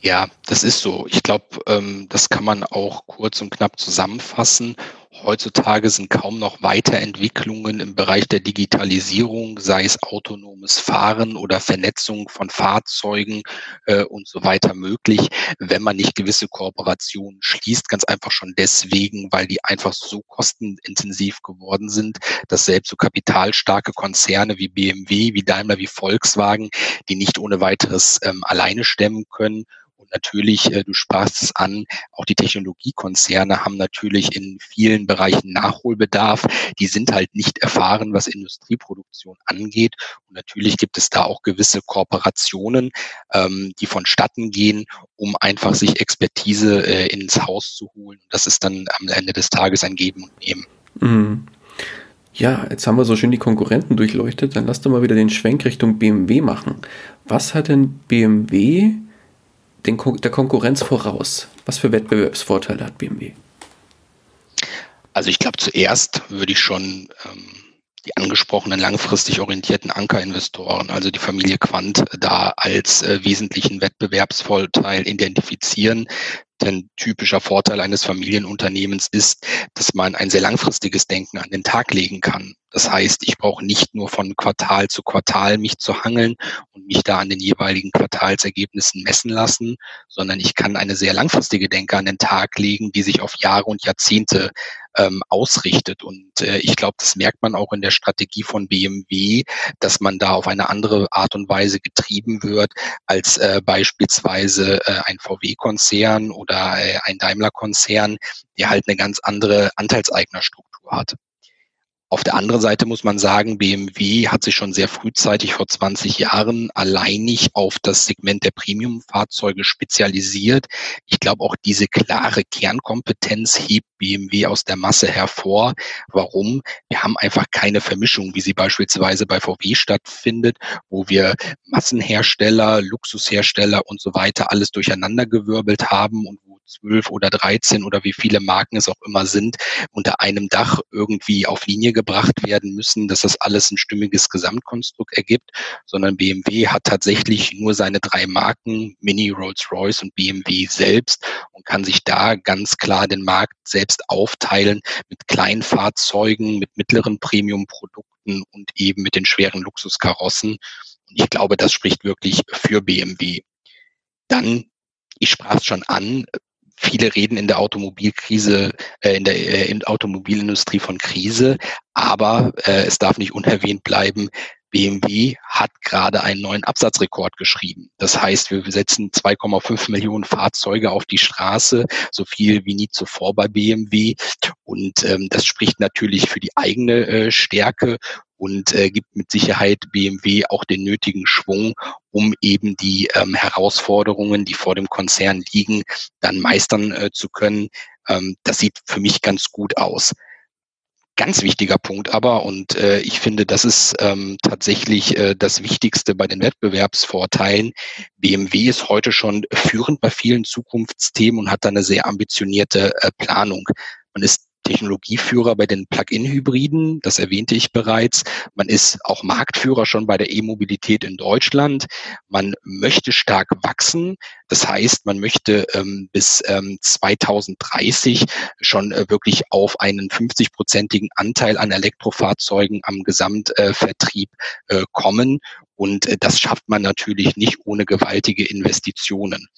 Ja, das ist so. Ich glaube, ähm, das kann man auch kurz und knapp zusammenfassen. Heutzutage sind kaum noch Weiterentwicklungen im Bereich der Digitalisierung, sei es autonomes Fahren oder Vernetzung von Fahrzeugen äh, und so weiter möglich, wenn man nicht gewisse Kooperationen schließt. Ganz einfach schon deswegen, weil die einfach so kostenintensiv geworden sind, dass selbst so kapitalstarke Konzerne wie BMW, wie Daimler, wie Volkswagen, die nicht ohne weiteres ähm, alleine stemmen können und natürlich, äh, du sprachst es an, auch die Technologiekonzerne haben natürlich in vielen Bereichen Nachholbedarf. Die sind halt nicht erfahren, was Industrieproduktion angeht. Und natürlich gibt es da auch gewisse Kooperationen, ähm, die vonstatten gehen, um einfach sich Expertise äh, ins Haus zu holen. Und das ist dann am Ende des Tages ein Geben und Nehmen. Mhm. Ja, jetzt haben wir so schön die Konkurrenten durchleuchtet. Dann lass doch mal wieder den Schwenk Richtung BMW machen. Was hat denn BMW den, der Konkurrenz voraus? Was für Wettbewerbsvorteile hat BMW? Also ich glaube, zuerst würde ich schon ähm, die angesprochenen langfristig orientierten Ankerinvestoren, also die Familie Quant, da als äh, wesentlichen Wettbewerbsvorteil identifizieren. Denn typischer Vorteil eines Familienunternehmens ist, dass man ein sehr langfristiges Denken an den Tag legen kann. Das heißt, ich brauche nicht nur von Quartal zu Quartal mich zu hangeln und mich da an den jeweiligen Quartalsergebnissen messen lassen, sondern ich kann eine sehr langfristige Denke an den Tag legen, die sich auf Jahre und Jahrzehnte ähm, ausrichtet. Und äh, ich glaube, das merkt man auch in der Strategie von BMW, dass man da auf eine andere Art und Weise getrieben wird als äh, beispielsweise äh, ein VW-Konzern oder äh, ein Daimler-Konzern, der halt eine ganz andere Anteilseignerstruktur hat. Auf der anderen Seite muss man sagen, BMW hat sich schon sehr frühzeitig vor 20 Jahren alleinig auf das Segment der Premium-Fahrzeuge spezialisiert. Ich glaube, auch diese klare Kernkompetenz hebt BMW aus der Masse hervor. Warum? Wir haben einfach keine Vermischung, wie sie beispielsweise bei VW stattfindet, wo wir Massenhersteller, Luxushersteller und so weiter alles durcheinandergewirbelt haben und zwölf oder dreizehn oder wie viele Marken es auch immer sind, unter einem Dach irgendwie auf Linie gebracht werden müssen, dass das alles ein stimmiges Gesamtkonstrukt ergibt, sondern BMW hat tatsächlich nur seine drei Marken, Mini, Rolls-Royce und BMW selbst und kann sich da ganz klar den Markt selbst aufteilen mit kleinen Fahrzeugen, mit mittleren Premium-Produkten und eben mit den schweren Luxuskarossen. Und ich glaube, das spricht wirklich für BMW. Dann ich sprach es schon an, viele reden in der Automobilkrise, äh, in der äh, in der Automobilindustrie von Krise, aber äh, es darf nicht unerwähnt bleiben, BMW hat gerade einen neuen Absatzrekord geschrieben. Das heißt, wir setzen 2,5 Millionen Fahrzeuge auf die Straße, so viel wie nie zuvor bei BMW. Und ähm, das spricht natürlich für die eigene äh, Stärke und äh, gibt mit Sicherheit BMW auch den nötigen Schwung, um eben die ähm, Herausforderungen, die vor dem Konzern liegen, dann meistern äh, zu können. Ähm, das sieht für mich ganz gut aus. Ganz wichtiger Punkt aber, und äh, ich finde, das ist ähm, tatsächlich äh, das Wichtigste bei den Wettbewerbsvorteilen. BMW ist heute schon führend bei vielen Zukunftsthemen und hat da eine sehr ambitionierte äh, Planung. Man ist Technologieführer bei den Plug-in-Hybriden, das erwähnte ich bereits. Man ist auch Marktführer schon bei der E-Mobilität in Deutschland. Man möchte stark wachsen. Das heißt, man möchte ähm, bis ähm, 2030 schon äh, wirklich auf einen 50-prozentigen Anteil an Elektrofahrzeugen am Gesamtvertrieb äh, kommen. Und äh, das schafft man natürlich nicht ohne gewaltige Investitionen.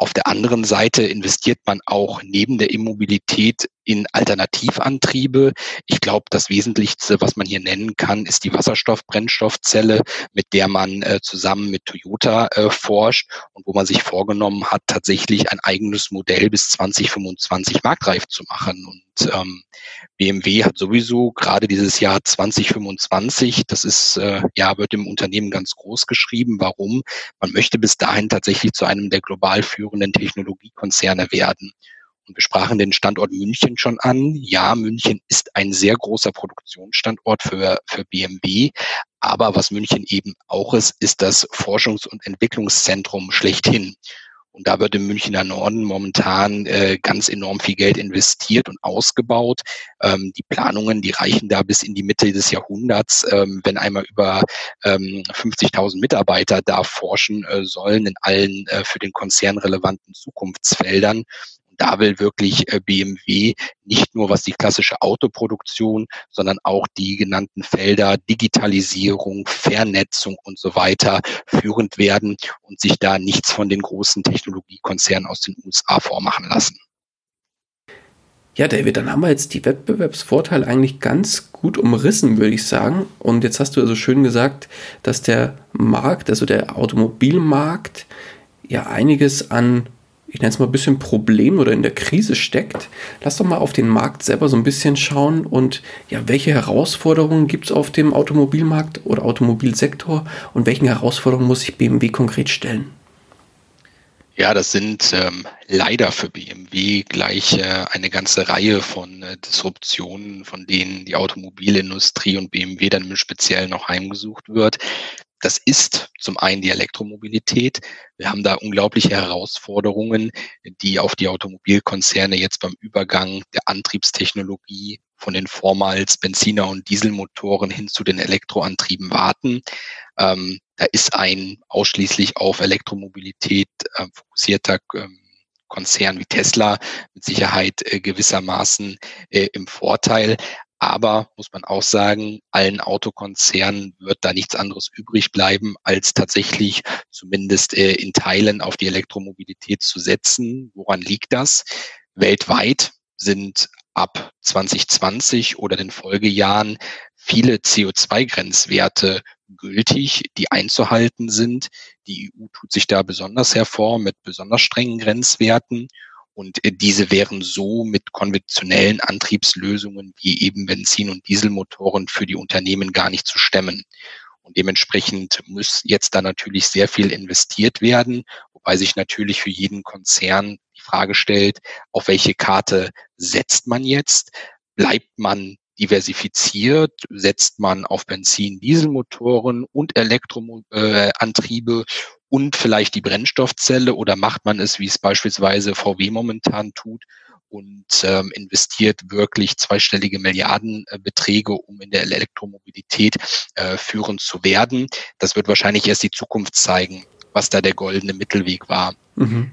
Auf der anderen Seite investiert man auch neben der Immobilität in Alternativantriebe. Ich glaube, das Wesentlichste, was man hier nennen kann, ist die Wasserstoff-Brennstoffzelle, mit der man äh, zusammen mit Toyota äh, forscht und wo man sich vorgenommen hat, tatsächlich ein eigenes Modell bis 2025 marktreif zu machen. Und ähm, BMW hat sowieso gerade dieses Jahr 2025, das ist äh, ja wird im Unternehmen ganz groß geschrieben. Warum? Man möchte bis dahin tatsächlich zu einem der global führenden Technologiekonzerne werden. Und wir sprachen den Standort München schon an. Ja, München ist ein sehr großer Produktionsstandort für, für BMW. Aber was München eben auch ist, ist das Forschungs- und Entwicklungszentrum schlechthin. Und da wird im Münchner Norden momentan äh, ganz enorm viel Geld investiert und ausgebaut. Ähm, die Planungen, die reichen da bis in die Mitte des Jahrhunderts, ähm, wenn einmal über ähm, 50.000 Mitarbeiter da forschen äh, sollen in allen äh, für den Konzern relevanten Zukunftsfeldern da will wirklich äh, BMW nicht nur was die klassische Autoproduktion, sondern auch die genannten Felder Digitalisierung, Vernetzung und so weiter führend werden und sich da nichts von den großen Technologiekonzernen aus den USA vormachen lassen. Ja, David, dann haben wir jetzt die Wettbewerbsvorteile eigentlich ganz gut umrissen, würde ich sagen. Und jetzt hast du also schön gesagt, dass der Markt, also der Automobilmarkt, ja einiges an ich nenne es mal ein bisschen Problem oder in der Krise steckt, lass doch mal auf den Markt selber so ein bisschen schauen und ja, welche Herausforderungen gibt es auf dem Automobilmarkt oder Automobilsektor und welchen Herausforderungen muss sich BMW konkret stellen? Ja, das sind ähm, leider für BMW gleich äh, eine ganze Reihe von äh, Disruptionen, von denen die Automobilindustrie und BMW dann im Speziellen noch heimgesucht wird. Das ist zum einen die Elektromobilität. Wir haben da unglaubliche Herausforderungen, die auf die Automobilkonzerne jetzt beim Übergang der Antriebstechnologie von den vormals Benziner- und Dieselmotoren hin zu den Elektroantrieben warten. Ähm, da ist ein ausschließlich auf Elektromobilität äh, fokussierter ähm, Konzern wie Tesla mit Sicherheit äh, gewissermaßen äh, im Vorteil. Aber muss man auch sagen, allen Autokonzernen wird da nichts anderes übrig bleiben, als tatsächlich zumindest äh, in Teilen auf die Elektromobilität zu setzen. Woran liegt das? Weltweit sind ab 2020 oder den Folgejahren viele CO2-Grenzwerte gültig, die einzuhalten sind. Die EU tut sich da besonders hervor mit besonders strengen Grenzwerten. Und äh, diese wären so mit konventionellen Antriebslösungen wie eben Benzin- und Dieselmotoren für die Unternehmen gar nicht zu stemmen. Und dementsprechend muss jetzt da natürlich sehr viel investiert werden, wobei sich natürlich für jeden Konzern die Frage stellt, auf welche Karte setzt man jetzt? Bleibt man diversifiziert, setzt man auf Benzin, Dieselmotoren und Elektroantriebe äh, und vielleicht die Brennstoffzelle oder macht man es, wie es beispielsweise VW momentan tut und ähm, investiert wirklich zweistellige Milliardenbeträge, um in der Elektromobilität äh, führend zu werden. Das wird wahrscheinlich erst die Zukunft zeigen, was da der goldene Mittelweg war. Mhm.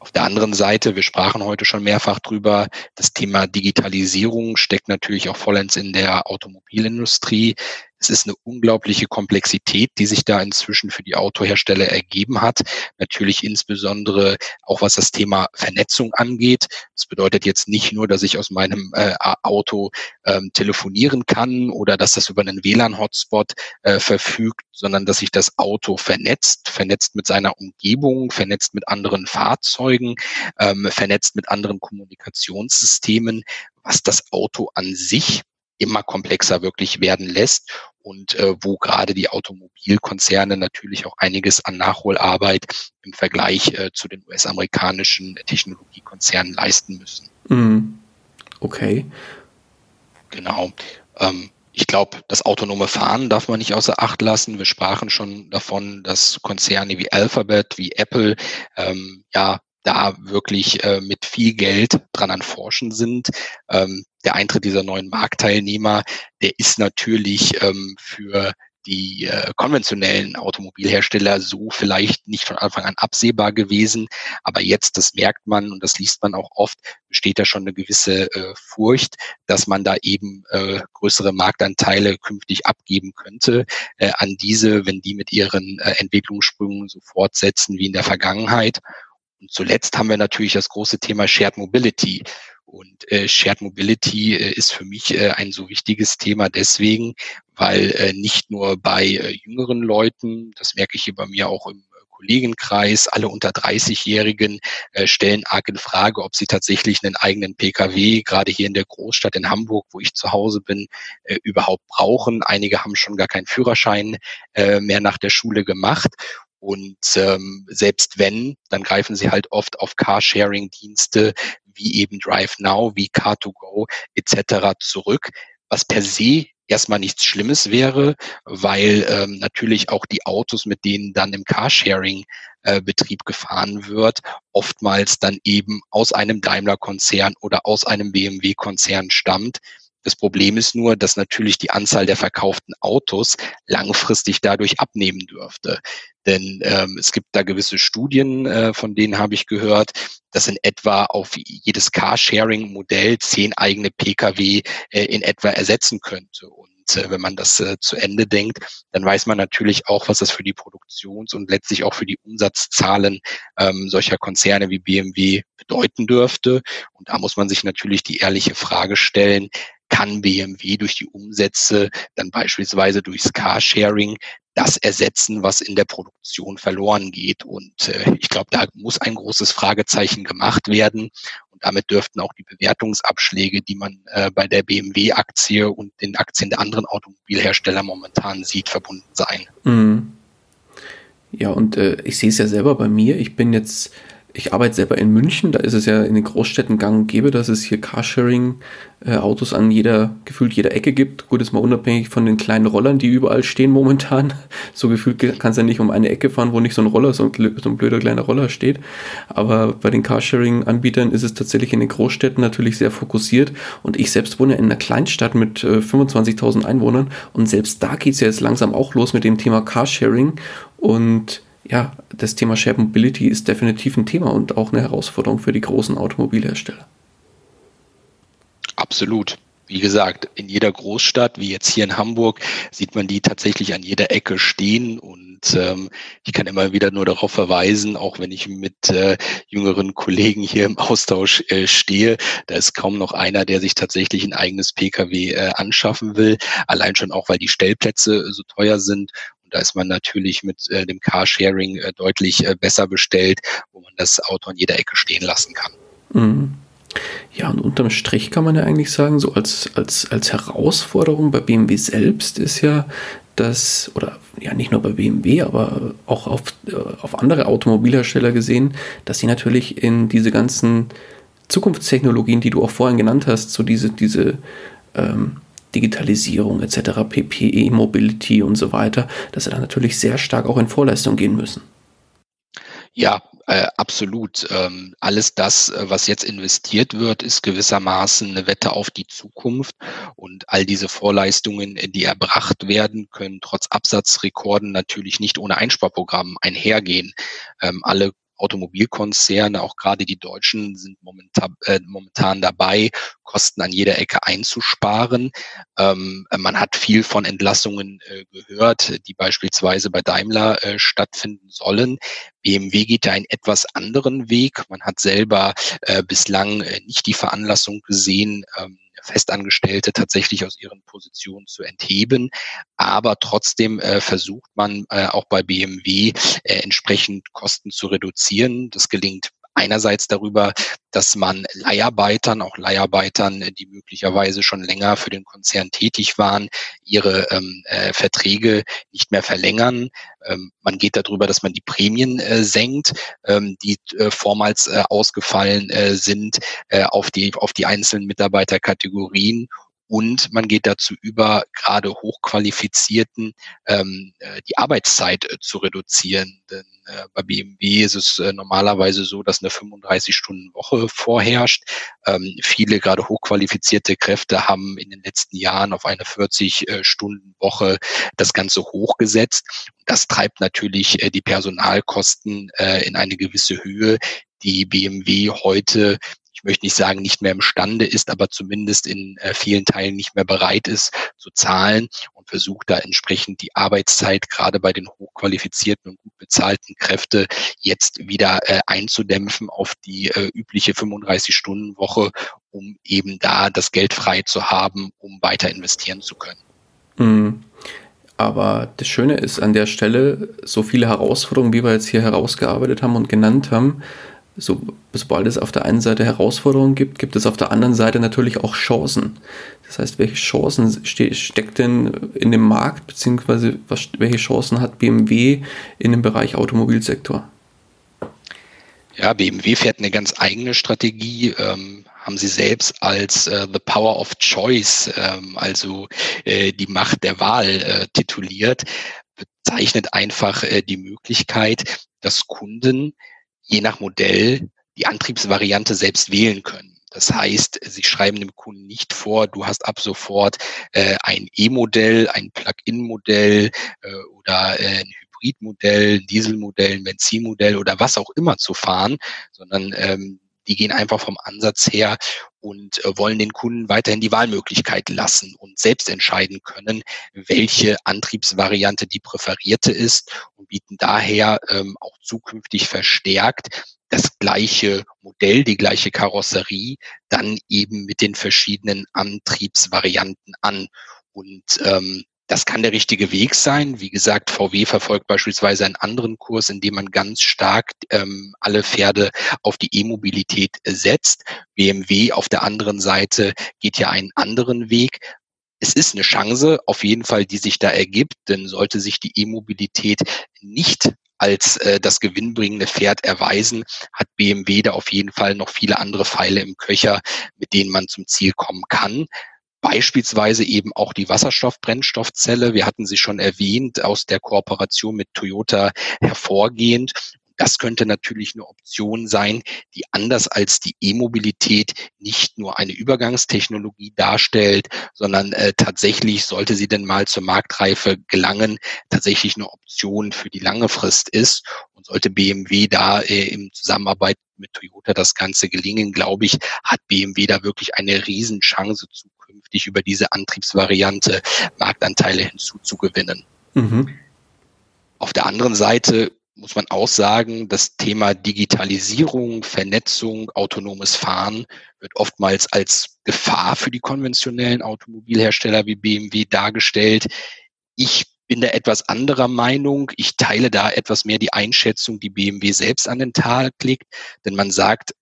Auf der anderen Seite, wir sprachen heute schon mehrfach drüber, das Thema Digitalisierung steckt natürlich auch vollends in der Automobilindustrie. Es ist eine unglaubliche Komplexität, die sich da inzwischen für die Autohersteller ergeben hat. Natürlich insbesondere auch was das Thema Vernetzung angeht. Das bedeutet jetzt nicht nur, dass ich aus meinem äh, Auto ähm, telefonieren kann oder dass das über einen WLAN-Hotspot äh, verfügt, sondern dass sich das Auto vernetzt, vernetzt mit seiner Umgebung, vernetzt mit anderen Fahrzeugen, ähm, vernetzt mit anderen Kommunikationssystemen, was das Auto an sich immer komplexer wirklich werden lässt und äh, wo gerade die Automobilkonzerne natürlich auch einiges an Nachholarbeit im Vergleich äh, zu den US-amerikanischen Technologiekonzernen leisten müssen. Mhm. Okay. Genau. Ähm, ich glaube, das autonome Fahren darf man nicht außer Acht lassen. Wir sprachen schon davon, dass Konzerne wie Alphabet, wie Apple, ähm, ja, da wirklich äh, mit viel Geld dran an Forschen sind. Ähm, der Eintritt dieser neuen Marktteilnehmer, der ist natürlich ähm, für die äh, konventionellen Automobilhersteller so vielleicht nicht von Anfang an absehbar gewesen. Aber jetzt, das merkt man und das liest man auch oft, besteht da schon eine gewisse äh, Furcht, dass man da eben äh, größere Marktanteile künftig abgeben könnte äh, an diese, wenn die mit ihren äh, Entwicklungssprüngen so fortsetzen wie in der Vergangenheit. Und zuletzt haben wir natürlich das große Thema Shared Mobility. Und äh, Shared Mobility äh, ist für mich äh, ein so wichtiges Thema deswegen, weil äh, nicht nur bei äh, jüngeren Leuten, das merke ich hier bei mir auch im äh, Kollegenkreis, alle unter 30-Jährigen äh, stellen arg in Frage, ob sie tatsächlich einen eigenen Pkw, gerade hier in der Großstadt in Hamburg, wo ich zu Hause bin, äh, überhaupt brauchen. Einige haben schon gar keinen Führerschein mehr nach der Schule gemacht. Und ähm, selbst wenn, dann greifen sie halt oft auf Carsharing-Dienste wie eben Drive Now, wie Car2Go etc. zurück, was per se erstmal nichts Schlimmes wäre, weil ähm, natürlich auch die Autos, mit denen dann im Carsharing-Betrieb äh, gefahren wird, oftmals dann eben aus einem Daimler-Konzern oder aus einem BMW-Konzern stammt, das Problem ist nur, dass natürlich die Anzahl der verkauften Autos langfristig dadurch abnehmen dürfte. Denn ähm, es gibt da gewisse Studien, äh, von denen habe ich gehört, dass in etwa auf jedes Carsharing-Modell zehn eigene Pkw äh, in etwa ersetzen könnte. Und äh, wenn man das äh, zu Ende denkt, dann weiß man natürlich auch, was das für die Produktions- und letztlich auch für die Umsatzzahlen ähm, solcher Konzerne wie BMW bedeuten dürfte. Und da muss man sich natürlich die ehrliche Frage stellen, kann BMW durch die Umsätze dann beispielsweise durchs Carsharing das ersetzen, was in der Produktion verloren geht. Und äh, ich glaube, da muss ein großes Fragezeichen gemacht werden. Und damit dürften auch die Bewertungsabschläge, die man äh, bei der BMW-Aktie und den Aktien der anderen Automobilhersteller momentan sieht, verbunden sein. Mhm. Ja, und äh, ich sehe es ja selber bei mir. Ich bin jetzt ich arbeite selber in München, da ist es ja in den Großstädten gang und gäbe, dass es hier Carsharing-Autos an jeder, gefühlt jeder Ecke gibt. Gut, ist mal unabhängig von den kleinen Rollern, die überall stehen momentan. So gefühlt kannst du ja nicht um eine Ecke fahren, wo nicht so ein Roller, so ein, so ein blöder kleiner Roller steht. Aber bei den Carsharing-Anbietern ist es tatsächlich in den Großstädten natürlich sehr fokussiert. Und ich selbst wohne in einer Kleinstadt mit äh, 25.000 Einwohnern. Und selbst da geht es ja jetzt langsam auch los mit dem Thema Carsharing. Und ja, das Thema Shared Mobility ist definitiv ein Thema und auch eine Herausforderung für die großen Automobilhersteller. Absolut. Wie gesagt, in jeder Großstadt, wie jetzt hier in Hamburg, sieht man die tatsächlich an jeder Ecke stehen und ähm, ich kann immer wieder nur darauf verweisen, auch wenn ich mit äh, jüngeren Kollegen hier im Austausch äh, stehe, da ist kaum noch einer, der sich tatsächlich ein eigenes Pkw äh, anschaffen will. Allein schon auch, weil die Stellplätze so teuer sind. Da ist man natürlich mit äh, dem Carsharing äh, deutlich äh, besser bestellt, wo man das Auto an jeder Ecke stehen lassen kann. Mhm. Ja, und unterm Strich kann man ja eigentlich sagen, so als, als, als Herausforderung bei BMW selbst ist ja, dass, oder ja nicht nur bei BMW, aber auch auf, äh, auf andere Automobilhersteller gesehen, dass sie natürlich in diese ganzen Zukunftstechnologien, die du auch vorhin genannt hast, so diese, diese ähm, Digitalisierung etc., PPE, Mobility und so weiter, dass sie da natürlich sehr stark auch in Vorleistung gehen müssen. Ja, äh, absolut. Ähm, alles das, äh, was jetzt investiert wird, ist gewissermaßen eine Wette auf die Zukunft. Und all diese Vorleistungen, die erbracht werden, können trotz Absatzrekorden natürlich nicht ohne Einsparprogramm einhergehen. Ähm, alle Automobilkonzerne, auch gerade die Deutschen, sind momentan, äh, momentan dabei, Kosten an jeder Ecke einzusparen. Ähm, man hat viel von Entlassungen äh, gehört, die beispielsweise bei Daimler äh, stattfinden sollen. BMW geht da einen etwas anderen Weg. Man hat selber äh, bislang äh, nicht die Veranlassung gesehen, ähm, Festangestellte tatsächlich aus ihren Positionen zu entheben. Aber trotzdem äh, versucht man äh, auch bei BMW äh, entsprechend Kosten zu reduzieren. Das gelingt einerseits darüber, dass man Leiharbeitern, auch Leiharbeitern, die möglicherweise schon länger für den Konzern tätig waren, ihre ähm, äh, Verträge nicht mehr verlängern. Ähm, man geht darüber, dass man die Prämien äh, senkt, ähm, die äh, vormals äh, ausgefallen äh, sind äh, auf die auf die einzelnen Mitarbeiterkategorien und man geht dazu über, gerade hochqualifizierten ähm, äh, die Arbeitszeit äh, zu reduzieren. Denn äh, bei BMW ist es äh, normalerweise so, dass eine 35-Stunden-Woche vorherrscht. Ähm, viele gerade hochqualifizierte Kräfte haben in den letzten Jahren auf eine 40-Stunden-Woche äh, das Ganze hochgesetzt. Das treibt natürlich äh, die Personalkosten äh, in eine gewisse Höhe, die BMW heute ich möchte nicht sagen, nicht mehr imstande ist, aber zumindest in äh, vielen Teilen nicht mehr bereit ist zu zahlen und versucht da entsprechend die Arbeitszeit gerade bei den hochqualifizierten und gut bezahlten Kräfte jetzt wieder äh, einzudämpfen auf die äh, übliche 35-Stunden-Woche, um eben da das Geld frei zu haben, um weiter investieren zu können. Mhm. Aber das Schöne ist an der Stelle, so viele Herausforderungen, wie wir jetzt hier herausgearbeitet haben und genannt haben, so, sobald es auf der einen Seite Herausforderungen gibt, gibt es auf der anderen Seite natürlich auch Chancen. Das heißt, welche Chancen ste steckt denn in dem Markt, beziehungsweise was, welche Chancen hat BMW in dem Bereich Automobilsektor? Ja, BMW fährt eine ganz eigene Strategie. Ähm, haben sie selbst als äh, The Power of Choice, ähm, also äh, die Macht der Wahl äh, tituliert, bezeichnet einfach äh, die Möglichkeit, dass Kunden je nach Modell die Antriebsvariante selbst wählen können. Das heißt, sie schreiben dem Kunden nicht vor, du hast ab sofort äh, ein E-Modell, ein Plug-in-Modell äh, oder äh, ein Hybridmodell, Dieselmodell, Benzinmodell oder was auch immer zu fahren, sondern ähm, die gehen einfach vom Ansatz her und äh, wollen den Kunden weiterhin die Wahlmöglichkeit lassen und selbst entscheiden können, welche Antriebsvariante die präferierte ist und bieten daher ähm, auch zukünftig verstärkt das gleiche Modell, die gleiche Karosserie, dann eben mit den verschiedenen Antriebsvarianten an. Und ähm, das kann der richtige Weg sein. Wie gesagt, VW verfolgt beispielsweise einen anderen Kurs, in dem man ganz stark ähm, alle Pferde auf die E-Mobilität setzt. BMW auf der anderen Seite geht ja einen anderen Weg. Es ist eine Chance, auf jeden Fall, die sich da ergibt, denn sollte sich die E-Mobilität nicht als äh, das gewinnbringende Pferd erweisen, hat BMW da auf jeden Fall noch viele andere Pfeile im Köcher, mit denen man zum Ziel kommen kann. Beispielsweise eben auch die Wasserstoffbrennstoffzelle. Wir hatten sie schon erwähnt, aus der Kooperation mit Toyota hervorgehend. Das könnte natürlich eine Option sein, die anders als die E-Mobilität nicht nur eine Übergangstechnologie darstellt, sondern äh, tatsächlich, sollte sie denn mal zur Marktreife gelangen, tatsächlich eine Option für die lange Frist ist. Und sollte BMW da äh, im Zusammenarbeit mit Toyota das Ganze gelingen, glaube ich, hat BMW da wirklich eine Riesenchance zukünftig über diese Antriebsvariante Marktanteile hinzuzugewinnen. Mhm. Auf der anderen Seite muss man auch sagen, das Thema Digitalisierung, Vernetzung, autonomes Fahren wird oftmals als Gefahr für die konventionellen Automobilhersteller wie BMW dargestellt. Ich bin da etwas anderer Meinung. Ich teile da etwas mehr die Einschätzung, die BMW selbst an den Tag legt, denn man sagt,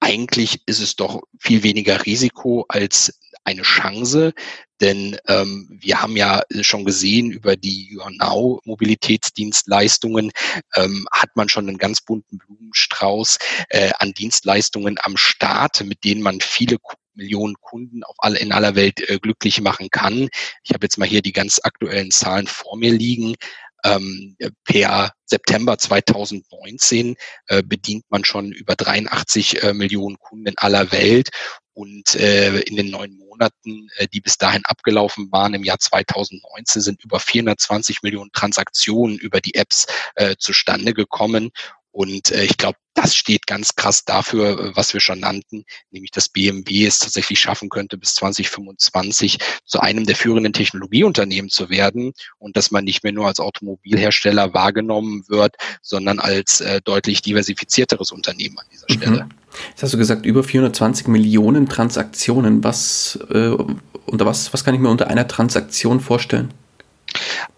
eigentlich ist es doch viel weniger Risiko als eine Chance, denn ähm, wir haben ja schon gesehen, über die YourNow Mobilitätsdienstleistungen ähm, hat man schon einen ganz bunten Blumenstrauß äh, an Dienstleistungen am Start, mit denen man viele Millionen Kunden auf alle, in aller Welt äh, glücklich machen kann. Ich habe jetzt mal hier die ganz aktuellen Zahlen vor mir liegen. Ähm, per September 2019 äh, bedient man schon über 83 äh, Millionen Kunden in aller Welt und äh, in den neun Monaten, äh, die bis dahin abgelaufen waren, im Jahr 2019 sind über 420 Millionen Transaktionen über die Apps äh, zustande gekommen. Und äh, ich glaube, das steht ganz krass dafür, äh, was wir schon nannten, nämlich dass BMW es tatsächlich schaffen könnte, bis 2025 zu einem der führenden Technologieunternehmen zu werden und dass man nicht mehr nur als Automobilhersteller wahrgenommen wird, sondern als äh, deutlich diversifizierteres Unternehmen an dieser mhm. Stelle. Mhm. Jetzt hast du gesagt, über 420 Millionen Transaktionen. Was, äh, unter was, was kann ich mir unter einer Transaktion vorstellen?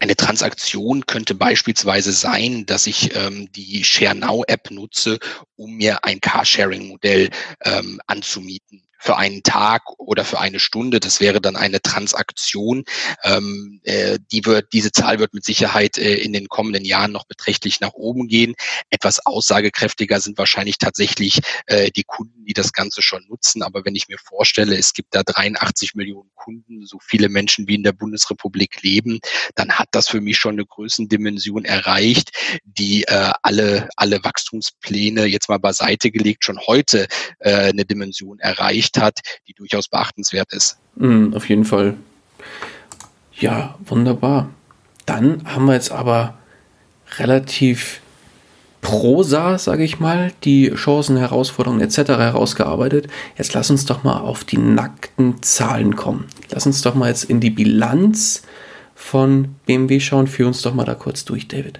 Eine Transaktion könnte beispielsweise sein, dass ich ähm, die ShareNow-App nutze, um mir ein Carsharing-Modell ähm, anzumieten für einen Tag oder für eine Stunde. Das wäre dann eine Transaktion. Ähm, äh, die wird, diese Zahl wird mit Sicherheit äh, in den kommenden Jahren noch beträchtlich nach oben gehen. Etwas aussagekräftiger sind wahrscheinlich tatsächlich äh, die Kunden, die das Ganze schon nutzen. Aber wenn ich mir vorstelle, es gibt da 83 Millionen Kunden, so viele Menschen wie in der Bundesrepublik leben, dann hat das für mich schon eine Größendimension erreicht, die äh, alle, alle Wachstumspläne jetzt mal beiseite gelegt schon heute äh, eine Dimension erreicht erreicht hat, die durchaus beachtenswert ist. Mm, auf jeden Fall. Ja, wunderbar. Dann haben wir jetzt aber relativ Prosa, sage ich mal, die Chancen, Herausforderungen etc. herausgearbeitet. Jetzt lass uns doch mal auf die nackten Zahlen kommen. Lass uns doch mal jetzt in die Bilanz von BMW schauen. Führ uns doch mal da kurz durch, David.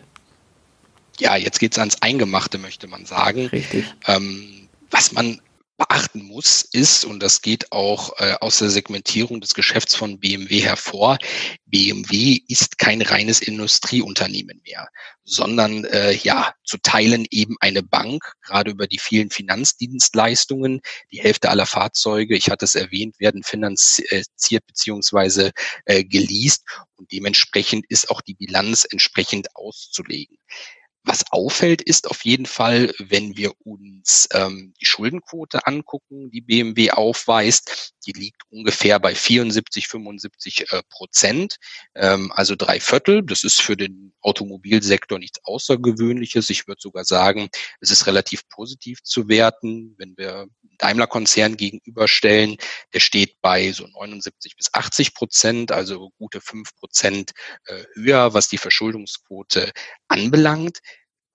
Ja, jetzt geht es ans Eingemachte, möchte man sagen. Richtig. Ähm, was man beachten muss, ist, und das geht auch äh, aus der Segmentierung des Geschäfts von BMW hervor, BMW ist kein reines Industrieunternehmen mehr, sondern äh, ja, zu Teilen eben eine Bank, gerade über die vielen Finanzdienstleistungen. Die Hälfte aller Fahrzeuge, ich hatte es erwähnt, werden finanziert beziehungsweise äh, geleast und dementsprechend ist auch die Bilanz entsprechend auszulegen. Was auffällt, ist auf jeden Fall, wenn wir uns ähm, die Schuldenquote angucken, die BMW aufweist, die liegt ungefähr bei 74, 75 äh, Prozent, ähm, also drei Viertel. Das ist für den Automobilsektor nichts Außergewöhnliches. Ich würde sogar sagen, es ist relativ positiv zu werten, wenn wir Daimler-Konzern gegenüberstellen. Der steht bei so 79 bis 80 Prozent, also gute fünf Prozent äh, höher, was die Verschuldungsquote anbelangt.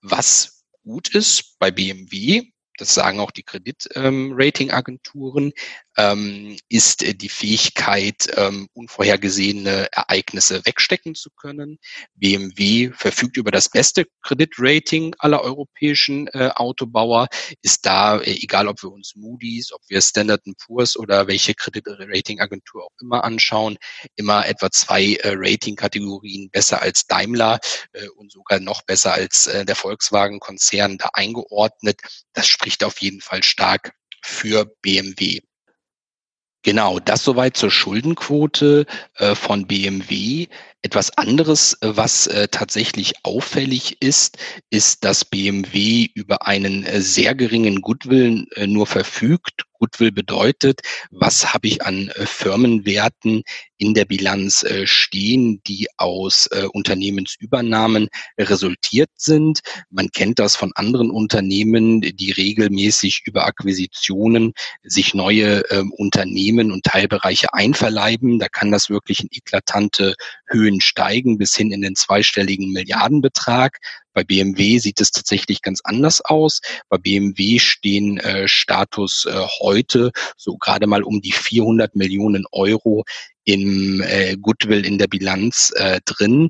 Was gut ist bei BMW, das sagen auch die Kreditratingagenturen, ähm, ähm, ist äh, die Fähigkeit, ähm, unvorhergesehene Ereignisse wegstecken zu können. BMW verfügt über das beste Kreditrating aller europäischen äh, Autobauer, ist da, äh, egal ob wir uns Moody's, ob wir Standard Poor's oder welche Kreditratingagentur auch immer anschauen, immer etwa zwei äh, Ratingkategorien besser als Daimler äh, und sogar noch besser als äh, der Volkswagen-Konzern da eingeordnet. Das spricht auf jeden Fall stark für BMW. Genau, das soweit zur Schuldenquote äh, von BMW. Etwas anderes, äh, was äh, tatsächlich auffällig ist, ist, dass BMW über einen äh, sehr geringen Goodwill äh, nur verfügt. Goodwill bedeutet, was habe ich an äh, Firmenwerten in der Bilanz stehen, die aus Unternehmensübernahmen resultiert sind. Man kennt das von anderen Unternehmen, die regelmäßig über Akquisitionen sich neue ähm, Unternehmen und Teilbereiche einverleiben. Da kann das wirklich in eklatante Höhen steigen bis hin in den zweistelligen Milliardenbetrag. Bei BMW sieht es tatsächlich ganz anders aus. Bei BMW stehen äh, Status äh, heute so gerade mal um die 400 Millionen Euro im äh, Goodwill in der Bilanz äh, drin.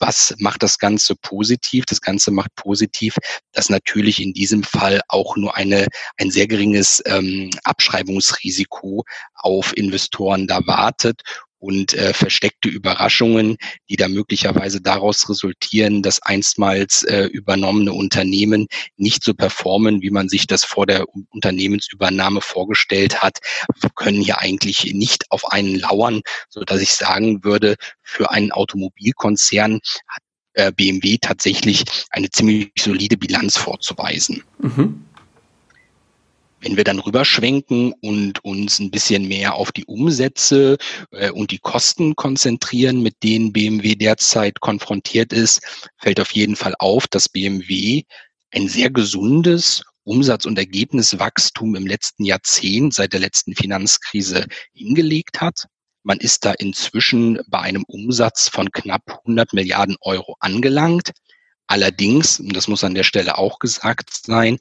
Was macht das Ganze positiv? Das Ganze macht positiv, dass natürlich in diesem Fall auch nur eine, ein sehr geringes ähm, Abschreibungsrisiko auf Investoren da wartet und äh, versteckte Überraschungen, die da möglicherweise daraus resultieren, dass einstmals äh, übernommene Unternehmen nicht so performen, wie man sich das vor der Unternehmensübernahme vorgestellt hat, wir können hier eigentlich nicht auf einen lauern, so dass ich sagen würde, für einen Automobilkonzern hat äh, BMW tatsächlich eine ziemlich solide Bilanz vorzuweisen. Mhm. Wenn wir dann rüberschwenken und uns ein bisschen mehr auf die Umsätze äh, und die Kosten konzentrieren, mit denen BMW derzeit konfrontiert ist, fällt auf jeden Fall auf, dass BMW ein sehr gesundes Umsatz- und Ergebniswachstum im letzten Jahrzehnt seit der letzten Finanzkrise hingelegt hat. Man ist da inzwischen bei einem Umsatz von knapp 100 Milliarden Euro angelangt. Allerdings, und das muss an der Stelle auch gesagt sein,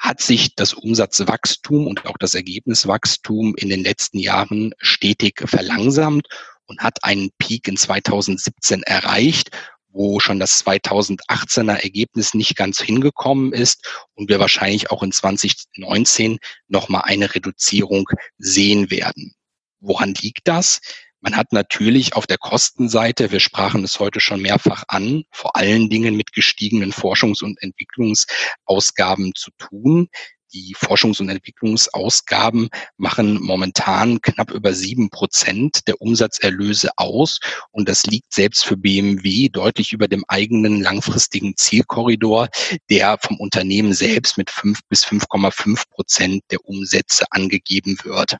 hat sich das Umsatzwachstum und auch das Ergebniswachstum in den letzten Jahren stetig verlangsamt und hat einen Peak in 2017 erreicht, wo schon das 2018er Ergebnis nicht ganz hingekommen ist und wir wahrscheinlich auch in 2019 nochmal eine Reduzierung sehen werden. Woran liegt das? Man hat natürlich auf der Kostenseite, wir sprachen es heute schon mehrfach an, vor allen Dingen mit gestiegenen Forschungs- und Entwicklungsausgaben zu tun. Die Forschungs- und Entwicklungsausgaben machen momentan knapp über sieben Prozent der Umsatzerlöse aus. Und das liegt selbst für BMW deutlich über dem eigenen langfristigen Zielkorridor, der vom Unternehmen selbst mit fünf bis 5,5 Prozent der Umsätze angegeben wird.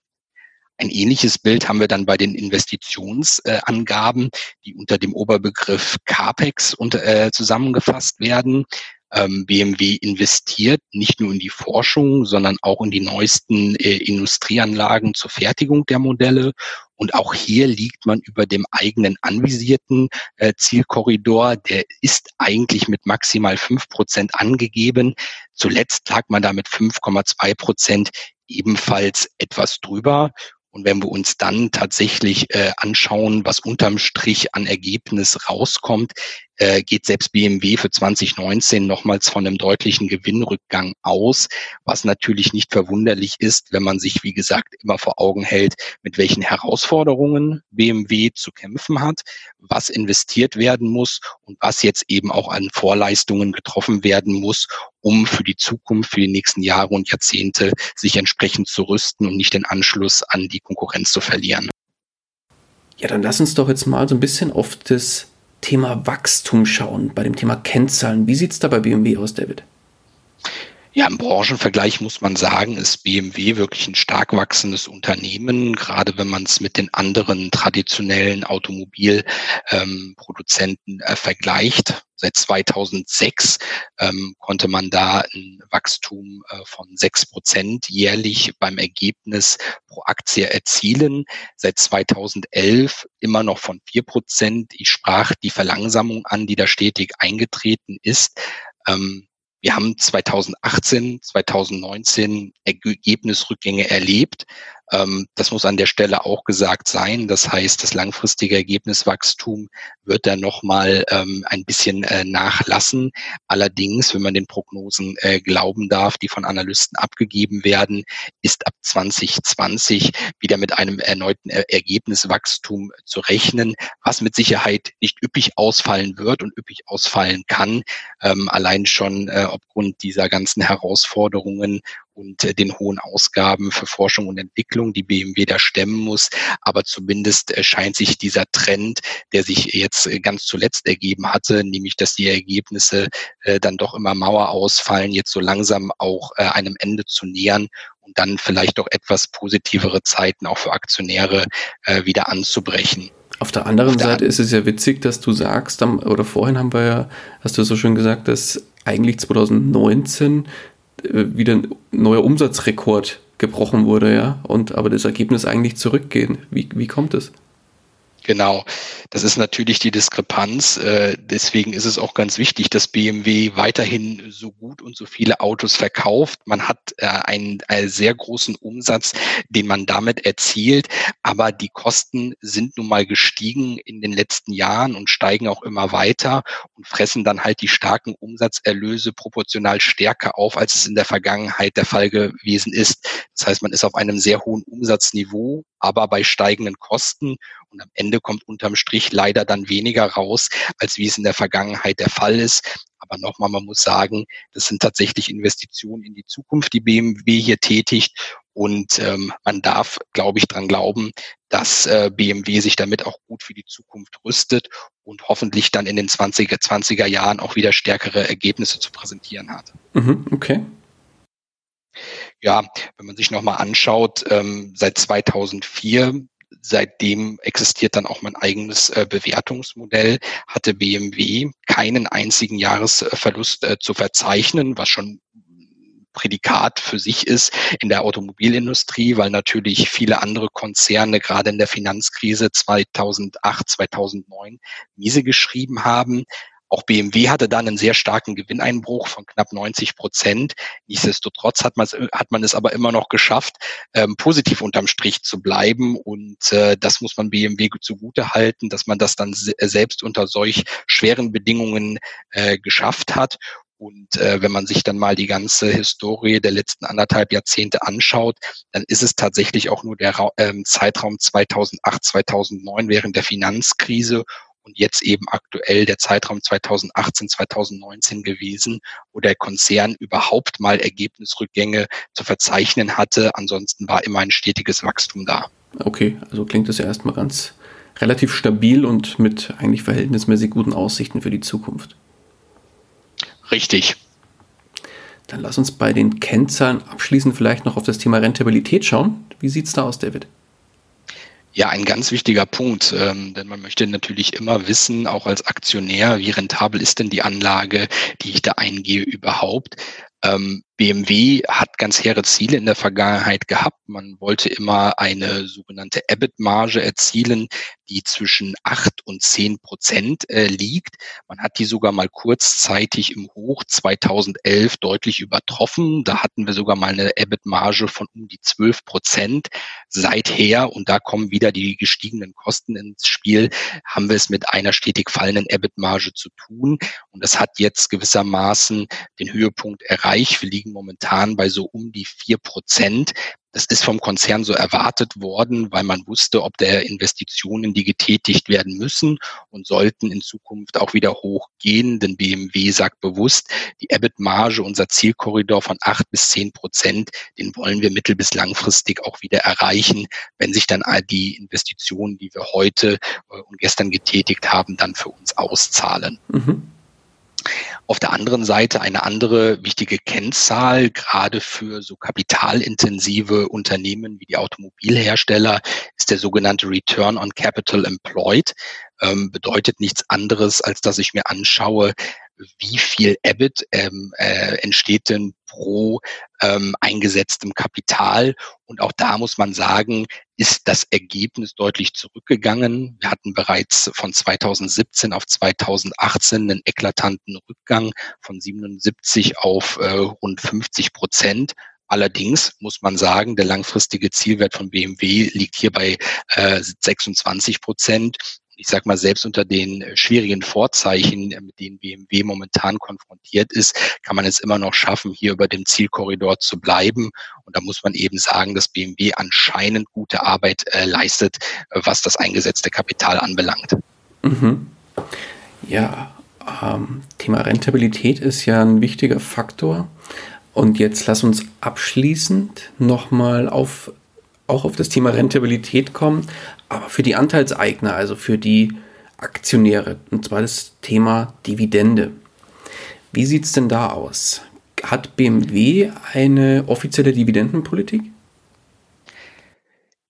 Ein ähnliches Bild haben wir dann bei den Investitionsangaben, die unter dem Oberbegriff CAPEX äh, zusammengefasst werden. Ähm, BMW investiert nicht nur in die Forschung, sondern auch in die neuesten äh, Industrieanlagen zur Fertigung der Modelle. Und auch hier liegt man über dem eigenen anvisierten äh, Zielkorridor. Der ist eigentlich mit maximal fünf Prozent angegeben. Zuletzt lag man da mit 5,2 Prozent ebenfalls etwas drüber. Und wenn wir uns dann tatsächlich äh, anschauen, was unterm Strich an Ergebnis rauskommt, äh, geht selbst BMW für 2019 nochmals von einem deutlichen Gewinnrückgang aus, was natürlich nicht verwunderlich ist, wenn man sich, wie gesagt, immer vor Augen hält, mit welchen Herausforderungen BMW zu kämpfen hat, was investiert werden muss und was jetzt eben auch an Vorleistungen getroffen werden muss, um für die Zukunft, für die nächsten Jahre und Jahrzehnte sich entsprechend zu rüsten und nicht den Anschluss an die Konkurrenz zu verlieren. Ja, dann lass uns doch jetzt mal so ein bisschen auf das Thema Wachstum schauen, bei dem Thema Kennzahlen. Wie sieht es da bei BMW aus, David? Ja, im Branchenvergleich muss man sagen, ist BMW wirklich ein stark wachsendes Unternehmen, gerade wenn man es mit den anderen traditionellen Automobilproduzenten ähm, äh, vergleicht. Seit 2006 ähm, konnte man da ein Wachstum äh, von sechs Prozent jährlich beim Ergebnis pro Aktie erzielen. Seit 2011 immer noch von vier Prozent. Ich sprach die Verlangsamung an, die da stetig eingetreten ist. Ähm, wir haben 2018, 2019 Ergebnisrückgänge erlebt. Ähm, das muss an der Stelle auch gesagt sein. Das heißt, das langfristige Ergebniswachstum wird da nochmal ähm, ein bisschen äh, nachlassen. Allerdings, wenn man den Prognosen äh, glauben darf, die von Analysten abgegeben werden, ist ab 2020 wieder mit einem erneuten er Ergebniswachstum zu rechnen, was mit Sicherheit nicht üppig ausfallen wird und üppig ausfallen kann. Ähm, allein schon äh, aufgrund dieser ganzen Herausforderungen und äh, den hohen Ausgaben für Forschung und Entwicklung, die BMW da stemmen muss. Aber zumindest äh, scheint sich dieser Trend, der sich jetzt äh, ganz zuletzt ergeben hatte, nämlich dass die Ergebnisse dann doch immer Mauer ausfallen, jetzt so langsam auch einem Ende zu nähern und dann vielleicht doch etwas positivere Zeiten auch für Aktionäre wieder anzubrechen. Auf der anderen Auf der Seite ist es ja witzig, dass du sagst, oder vorhin haben wir ja, hast du so schön gesagt, dass eigentlich 2019 äh, wieder ein neuer Umsatzrekord gebrochen wurde, ja, und aber das Ergebnis eigentlich zurückgehen. Wie, wie kommt es? Genau, das ist natürlich die Diskrepanz. Äh, deswegen ist es auch ganz wichtig, dass BMW weiterhin so gut und so viele Autos verkauft. Man hat äh, einen, einen sehr großen Umsatz, den man damit erzielt, aber die Kosten sind nun mal gestiegen in den letzten Jahren und steigen auch immer weiter und fressen dann halt die starken Umsatzerlöse proportional stärker auf, als es in der Vergangenheit der Fall gewesen ist. Das heißt, man ist auf einem sehr hohen Umsatzniveau, aber bei steigenden Kosten Und am Ende kommt unterm Strich leider dann weniger raus, als wie es in der Vergangenheit der Fall ist. Aber nochmal, man muss sagen, das sind tatsächlich Investitionen in die Zukunft, die BMW hier tätigt. Und ähm, man darf, glaube ich, dran glauben, dass äh, BMW sich damit auch gut für die Zukunft rüstet und hoffentlich dann in den 20er, 20er Jahren auch wieder stärkere Ergebnisse zu präsentieren hat. Mhm, okay. Ja, wenn man sich nochmal anschaut, ähm, seit 2004 seitdem existiert dann auch mein eigenes äh, Bewertungsmodell, hatte BMW keinen einzigen Jahresverlust äh, zu verzeichnen, was schon Prädikat für sich ist in der Automobilindustrie, weil natürlich viele andere Konzerne gerade in der Finanzkrise 2008, 2009 miese geschrieben haben. Auch BMW hatte dann einen sehr starken Gewinneinbruch von knapp 90 Prozent. Nichtsdestotrotz hat man es, hat man es aber immer noch geschafft, ähm, positiv unterm Strich zu bleiben. Und äh, das muss man BMW zugute halten, dass man das dann se selbst unter solch schweren Bedingungen äh, geschafft hat. Und äh, wenn man sich dann mal die ganze Historie der letzten anderthalb Jahrzehnte anschaut, dann ist es tatsächlich auch nur der Ra ähm, Zeitraum 2008, 2009 während der Finanzkrise und jetzt eben aktuell der Zeitraum 2018, 2019 gewesen, wo der Konzern überhaupt mal Ergebnisrückgänge zu verzeichnen hatte. Ansonsten war immer ein stetiges Wachstum da. Okay, also klingt das ja erstmal ganz relativ stabil und mit eigentlich verhältnismäßig guten Aussichten für die Zukunft. Richtig. Dann lass uns bei den Kennzahlen abschließend vielleicht noch auf das Thema Rentabilität schauen. Wie sieht es da aus, David? Ja, ein ganz wichtiger Punkt, ähm, denn man möchte natürlich immer wissen, auch als Aktionär, wie rentabel ist denn die Anlage, die ich da eingehe überhaupt. Ähm, BMW hat ganz hehre Ziele in der Vergangenheit gehabt. Man wollte immer eine sogenannte EBIT-Marge erzielen, die zwischen acht und zehn Prozent äh, liegt. Man hat die sogar mal kurzzeitig im Hoch 2011 deutlich übertroffen. Da hatten wir sogar mal eine EBIT-Marge von um die zwölf Prozent. Seither, und da kommen wieder die gestiegenen Kosten ins Spiel, haben wir es mit einer stetig fallenden EBIT-Marge zu tun. Und das hat jetzt gewissermaßen den Höhepunkt erreicht. Wir liegen liegen momentan bei so um die vier Prozent. Das ist vom Konzern so erwartet worden, weil man wusste, ob der Investitionen, die getätigt werden müssen und sollten in Zukunft auch wieder hochgehen. Denn BMW sagt bewusst, die EBIT-Marge, unser Zielkorridor von acht bis zehn Prozent, den wollen wir mittel- bis langfristig auch wieder erreichen, wenn sich dann all die Investitionen, die wir heute äh, und gestern getätigt haben, dann für uns auszahlen. Mhm. Auf der anderen Seite eine andere wichtige Kennzahl, gerade für so kapitalintensive Unternehmen wie die Automobilhersteller, ist der sogenannte Return on Capital Employed. Ähm, bedeutet nichts anderes, als dass ich mir anschaue, wie viel EBIT ähm, äh, entsteht denn pro ähm, eingesetztem Kapital. Und auch da muss man sagen, ist das Ergebnis deutlich zurückgegangen. Wir hatten bereits von 2017 auf 2018 einen eklatanten Rückgang von 77 auf äh, rund 50 Prozent. Allerdings muss man sagen, der langfristige Zielwert von BMW liegt hier bei äh, 26 Prozent ich sag mal, selbst unter den äh, schwierigen Vorzeichen, äh, mit denen BMW momentan konfrontiert ist, kann man es immer noch schaffen, hier über dem Zielkorridor zu bleiben. Und da muss man eben sagen, dass BMW anscheinend gute Arbeit äh, leistet, äh, was das eingesetzte Kapital anbelangt. Mhm. Ja, ähm, Thema Rentabilität ist ja ein wichtiger Faktor. Und jetzt lass uns abschließend nochmal auf auch auf das Thema Rentabilität kommen, aber für die Anteilseigner, also für die Aktionäre, und zwar das Thema Dividende. Wie sieht es denn da aus? Hat BMW eine offizielle Dividendenpolitik?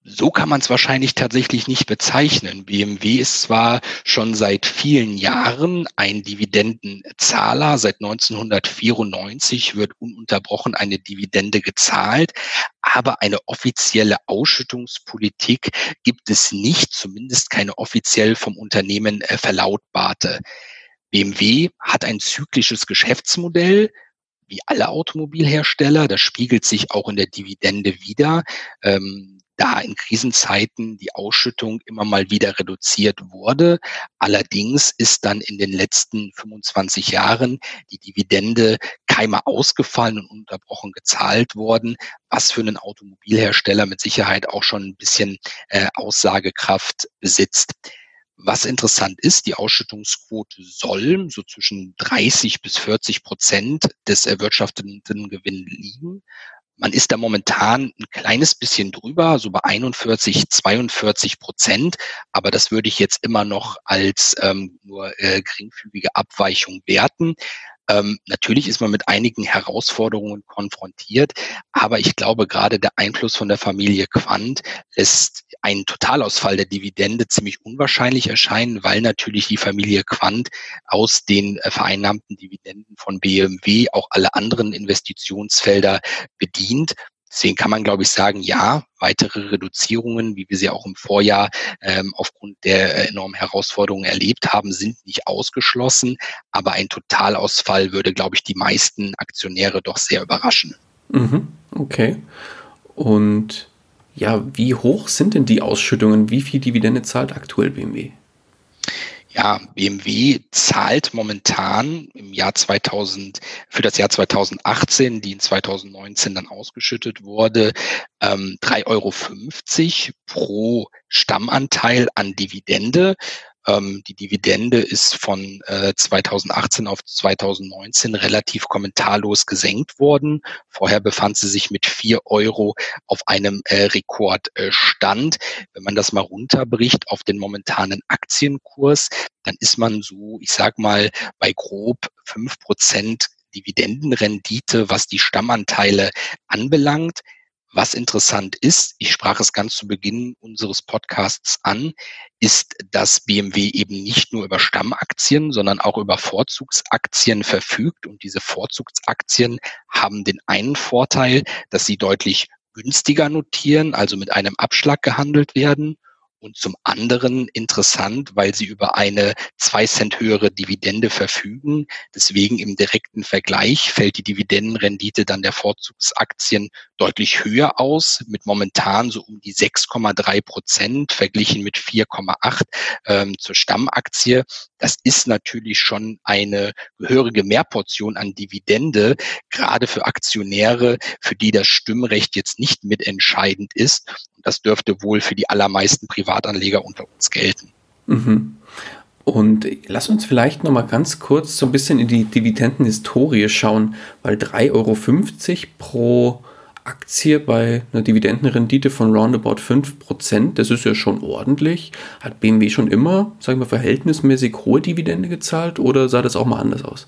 So kann man es wahrscheinlich tatsächlich nicht bezeichnen. BMW ist zwar schon seit vielen Jahren ein Dividendenzahler. Seit 1994 wird ununterbrochen eine Dividende gezahlt, aber eine offizielle Ausschüttungspolitik gibt es nicht, zumindest keine offiziell vom Unternehmen äh, verlautbarte. BMW hat ein zyklisches Geschäftsmodell, wie alle Automobilhersteller. Das spiegelt sich auch in der Dividende wieder. Ähm, da in Krisenzeiten die Ausschüttung immer mal wieder reduziert wurde. Allerdings ist dann in den letzten 25 Jahren die Dividende keimer ausgefallen und unterbrochen gezahlt worden, was für einen Automobilhersteller mit Sicherheit auch schon ein bisschen äh, Aussagekraft besitzt. Was interessant ist, die Ausschüttungsquote soll so zwischen 30 bis 40 Prozent des erwirtschafteten Gewinns liegen. Man ist da momentan ein kleines bisschen drüber, so bei 41, 42 Prozent. Aber das würde ich jetzt immer noch als ähm, nur äh, geringfügige Abweichung werten. Ähm, natürlich ist man mit einigen Herausforderungen konfrontiert, aber ich glaube, gerade der Einfluss von der Familie Quandt lässt einen Totalausfall der Dividende ziemlich unwahrscheinlich erscheinen, weil natürlich die Familie Quandt aus den äh, vereinnahmten Dividenden von BMW auch alle anderen Investitionsfelder bedient. Deswegen kann man, glaube ich, sagen, ja, weitere Reduzierungen, wie wir sie auch im Vorjahr ähm, aufgrund der enormen Herausforderungen erlebt haben, sind nicht ausgeschlossen. Aber ein Totalausfall würde, glaube ich, die meisten Aktionäre doch sehr überraschen. Mhm, okay. Und ja, wie hoch sind denn die Ausschüttungen? Wie viel Dividende zahlt aktuell BMW? Ja, BMW zahlt momentan im Jahr 2000, für das Jahr 2018, die in 2019 dann ausgeschüttet wurde, ähm, 3,50 Euro pro Stammanteil an Dividende. Ähm, die Dividende ist von äh, 2018 auf 2019 relativ kommentarlos gesenkt worden. Vorher befand sie sich mit vier Euro auf einem äh, Rekordstand. Wenn man das mal runterbricht auf den momentanen Aktienkurs, dann ist man so, ich sag mal, bei grob fünf Prozent Dividendenrendite, was die Stammanteile anbelangt. Was interessant ist, ich sprach es ganz zu Beginn unseres Podcasts an, ist, dass BMW eben nicht nur über Stammaktien, sondern auch über Vorzugsaktien verfügt. Und diese Vorzugsaktien haben den einen Vorteil, dass sie deutlich günstiger notieren, also mit einem Abschlag gehandelt werden und zum anderen interessant, weil sie über eine zwei Cent höhere Dividende verfügen. Deswegen im direkten Vergleich fällt die Dividendenrendite dann der Vorzugsaktien deutlich höher aus, mit momentan so um die 6,3 Prozent verglichen mit 4,8 ähm, zur Stammaktie. Das ist natürlich schon eine gehörige Mehrportion an Dividende, gerade für Aktionäre, für die das Stimmrecht jetzt nicht mitentscheidend ist. Das dürfte wohl für die allermeisten Privatanleger unter uns gelten. Mhm. Und lass uns vielleicht noch mal ganz kurz so ein bisschen in die Dividendenhistorie schauen, weil 3,50 Euro pro Aktie bei einer Dividendenrendite von roundabout 5%, das ist ja schon ordentlich. Hat BMW schon immer, sagen wir, verhältnismäßig hohe Dividende gezahlt oder sah das auch mal anders aus?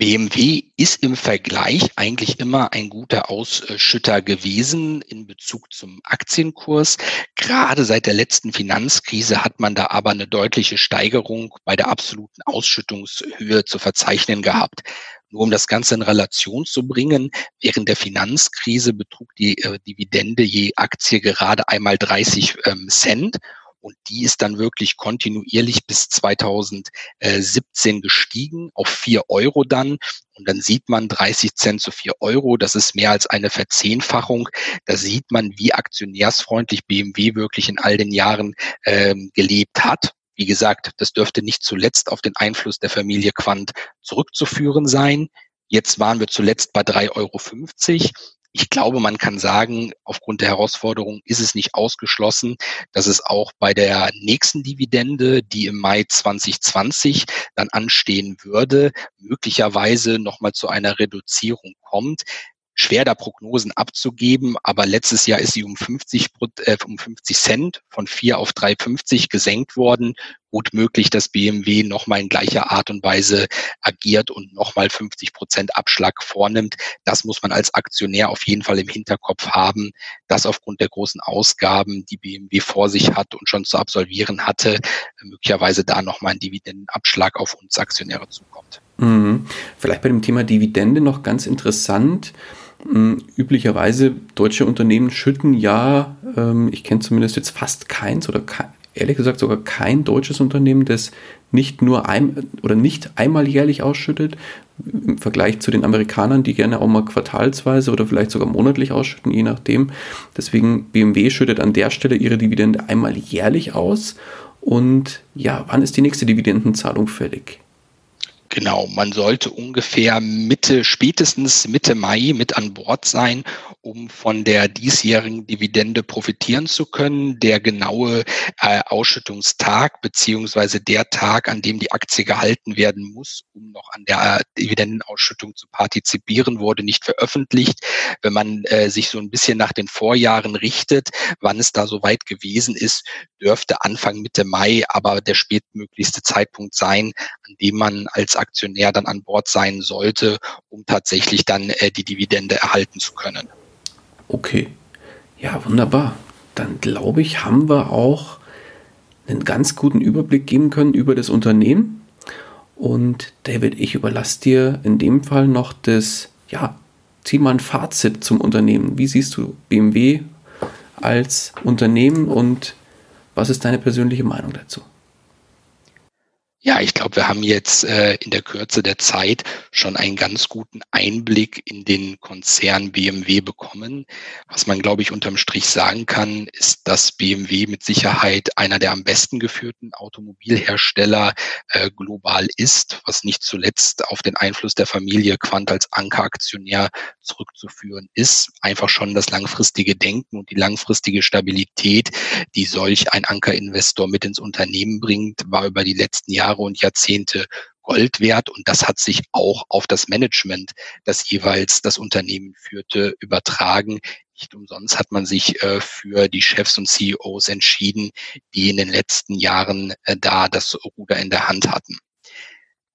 BMW ist im Vergleich eigentlich immer ein guter Ausschütter gewesen in Bezug zum Aktienkurs. Gerade seit der letzten Finanzkrise hat man da aber eine deutliche Steigerung bei der absoluten Ausschüttungshöhe zu verzeichnen gehabt. Nur um das Ganze in Relation zu bringen, während der Finanzkrise betrug die äh, Dividende je Aktie gerade einmal 30 ähm, Cent und die ist dann wirklich kontinuierlich bis 2017 gestiegen auf vier Euro dann. Und dann sieht man 30 Cent zu vier Euro. Das ist mehr als eine Verzehnfachung. Da sieht man, wie aktionärsfreundlich BMW wirklich in all den Jahren ähm, gelebt hat. Wie gesagt, das dürfte nicht zuletzt auf den Einfluss der Familie Quandt zurückzuführen sein. Jetzt waren wir zuletzt bei 3,50 Euro. Ich glaube, man kann sagen, aufgrund der Herausforderung ist es nicht ausgeschlossen, dass es auch bei der nächsten Dividende, die im Mai 2020 dann anstehen würde, möglicherweise nochmal zu einer Reduzierung kommt schwer da Prognosen abzugeben, aber letztes Jahr ist sie um 50, äh, um 50 Cent von 4 auf 3,50 gesenkt worden. Gut möglich, dass BMW nochmal in gleicher Art und Weise agiert und nochmal 50 Prozent Abschlag vornimmt. Das muss man als Aktionär auf jeden Fall im Hinterkopf haben, dass aufgrund der großen Ausgaben, die BMW vor sich hat und schon zu absolvieren hatte, möglicherweise da nochmal ein Dividendenabschlag auf uns Aktionäre zukommt. Mhm. Vielleicht bei dem Thema Dividende noch ganz interessant. Hm, üblicherweise deutsche Unternehmen schütten ja, ähm, ich kenne zumindest jetzt fast keins oder ehrlich gesagt sogar kein deutsches Unternehmen, das nicht nur ein oder nicht einmal jährlich ausschüttet, im Vergleich zu den Amerikanern, die gerne auch mal quartalsweise oder vielleicht sogar monatlich ausschütten, je nachdem. Deswegen BMW schüttet an der Stelle ihre Dividende einmal jährlich aus. Und ja, wann ist die nächste Dividendenzahlung fällig? Genau, man sollte ungefähr Mitte, spätestens Mitte Mai mit an Bord sein, um von der diesjährigen Dividende profitieren zu können. Der genaue äh, Ausschüttungstag beziehungsweise der Tag, an dem die Aktie gehalten werden muss, um noch an der Dividendenausschüttung zu partizipieren, wurde nicht veröffentlicht. Wenn man äh, sich so ein bisschen nach den Vorjahren richtet, wann es da so weit gewesen ist, dürfte Anfang Mitte Mai aber der spätmöglichste Zeitpunkt sein, an dem man als Aktionär dann an Bord sein sollte, um tatsächlich dann äh, die Dividende erhalten zu können. Okay, ja, wunderbar. Dann glaube ich, haben wir auch einen ganz guten Überblick geben können über das Unternehmen. Und David, ich überlasse dir in dem Fall noch das, ja, zieh mal ein Fazit zum Unternehmen. Wie siehst du BMW als Unternehmen und was ist deine persönliche Meinung dazu? Ja, ich glaube, wir haben jetzt äh, in der Kürze der Zeit schon einen ganz guten Einblick in den Konzern BMW bekommen. Was man, glaube ich, unterm Strich sagen kann, ist, dass BMW mit Sicherheit einer der am besten geführten Automobilhersteller äh, global ist, was nicht zuletzt auf den Einfluss der Familie Quant als Ankeraktionär zurückzuführen ist. Einfach schon das langfristige Denken und die langfristige Stabilität, die solch ein Ankerinvestor mit ins Unternehmen bringt, war über die letzten Jahre Jahre und Jahrzehnte Gold wert und das hat sich auch auf das Management, das jeweils das Unternehmen führte, übertragen. Nicht umsonst hat man sich äh, für die Chefs und CEOs entschieden, die in den letzten Jahren äh, da das Ruder in der Hand hatten.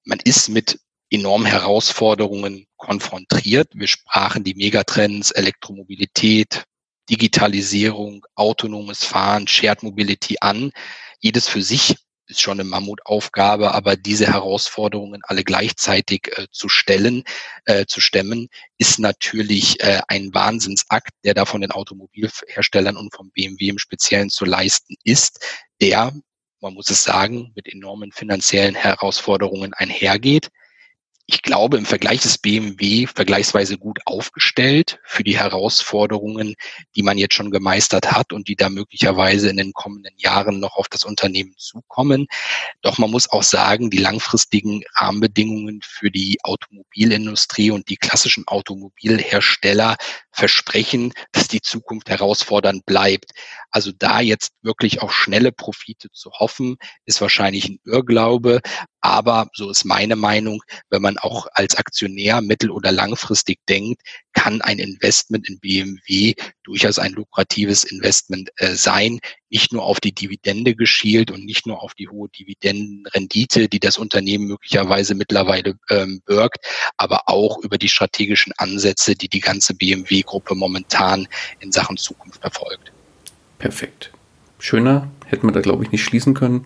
Man ist mit enormen Herausforderungen konfrontiert. Wir sprachen die Megatrends Elektromobilität, Digitalisierung, autonomes Fahren, Shared Mobility an. Jedes für sich ist schon eine Mammutaufgabe, aber diese Herausforderungen alle gleichzeitig äh, zu stellen, äh, zu stemmen, ist natürlich äh, ein Wahnsinnsakt, der da von den Automobilherstellern und vom BMW im Speziellen zu leisten ist, der, man muss es sagen, mit enormen finanziellen Herausforderungen einhergeht ich glaube, im Vergleich ist BMW vergleichsweise gut aufgestellt für die Herausforderungen, die man jetzt schon gemeistert hat und die da möglicherweise in den kommenden Jahren noch auf das Unternehmen zukommen. Doch man muss auch sagen, die langfristigen Rahmenbedingungen für die Automobilindustrie und die klassischen Automobilhersteller versprechen, dass die Zukunft herausfordernd bleibt. Also da jetzt wirklich auf schnelle Profite zu hoffen, ist wahrscheinlich ein Irrglaube. Aber so ist meine Meinung, wenn man auch als Aktionär mittel- oder langfristig denkt, kann ein Investment in BMW durchaus ein lukratives Investment äh, sein, nicht nur auf die Dividende geschielt und nicht nur auf die hohe Dividendenrendite, die das Unternehmen möglicherweise mittlerweile ähm, birgt, aber auch über die strategischen Ansätze, die die ganze BMW-Gruppe momentan in Sachen Zukunft verfolgt. Perfekt. Schöner hätten wir da, glaube ich, nicht schließen können.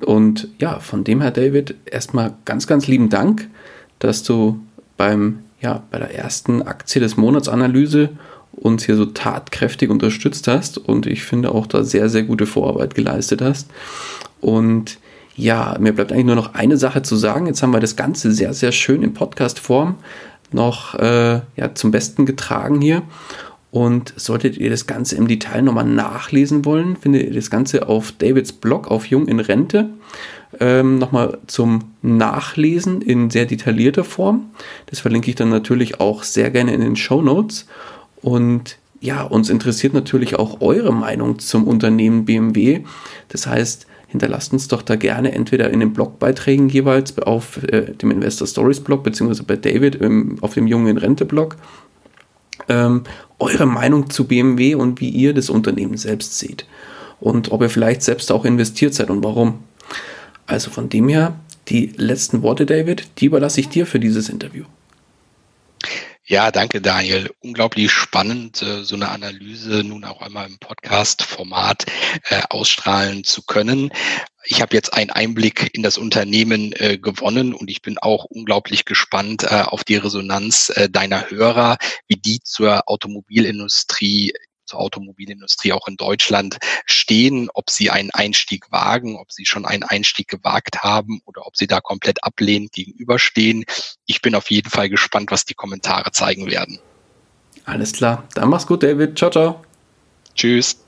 Und ja, von dem her, David, erstmal ganz, ganz lieben Dank, dass du beim, ja, bei der ersten Aktie des Monatsanalyse uns hier so tatkräftig unterstützt hast und ich finde auch da sehr, sehr gute Vorarbeit geleistet hast. Und ja, mir bleibt eigentlich nur noch eine Sache zu sagen. Jetzt haben wir das Ganze sehr, sehr schön in Podcast-Form noch äh, ja, zum Besten getragen hier. Und solltet ihr das Ganze im Detail nochmal nachlesen wollen, findet ihr das Ganze auf Davids Blog auf Jung in Rente. Ähm, nochmal zum Nachlesen in sehr detaillierter Form. Das verlinke ich dann natürlich auch sehr gerne in den Show Notes. Und ja, uns interessiert natürlich auch eure Meinung zum Unternehmen BMW. Das heißt, hinterlasst uns doch da gerne entweder in den Blogbeiträgen jeweils auf äh, dem Investor Stories Blog beziehungsweise bei David im, auf dem Jungen Rente Blog ähm, eure Meinung zu BMW und wie ihr das Unternehmen selbst seht. Und ob ihr vielleicht selbst auch investiert seid und warum. Also von dem her, die letzten Worte, David, die überlasse ich dir für dieses Interview. Ja, danke Daniel. Unglaublich spannend, äh, so eine Analyse nun auch einmal im Podcast-Format äh, ausstrahlen zu können. Ich habe jetzt einen Einblick in das Unternehmen äh, gewonnen und ich bin auch unglaublich gespannt auf die Resonanz deiner Hörer, wie die zur Automobilindustrie zur Automobilindustrie auch in Deutschland stehen, ob sie einen Einstieg wagen, ob sie schon einen Einstieg gewagt haben oder ob sie da komplett ablehnend gegenüberstehen. Ich bin auf jeden Fall gespannt, was die Kommentare zeigen werden. Alles klar. Dann mach's gut, David. Ciao, ciao. Tschüss.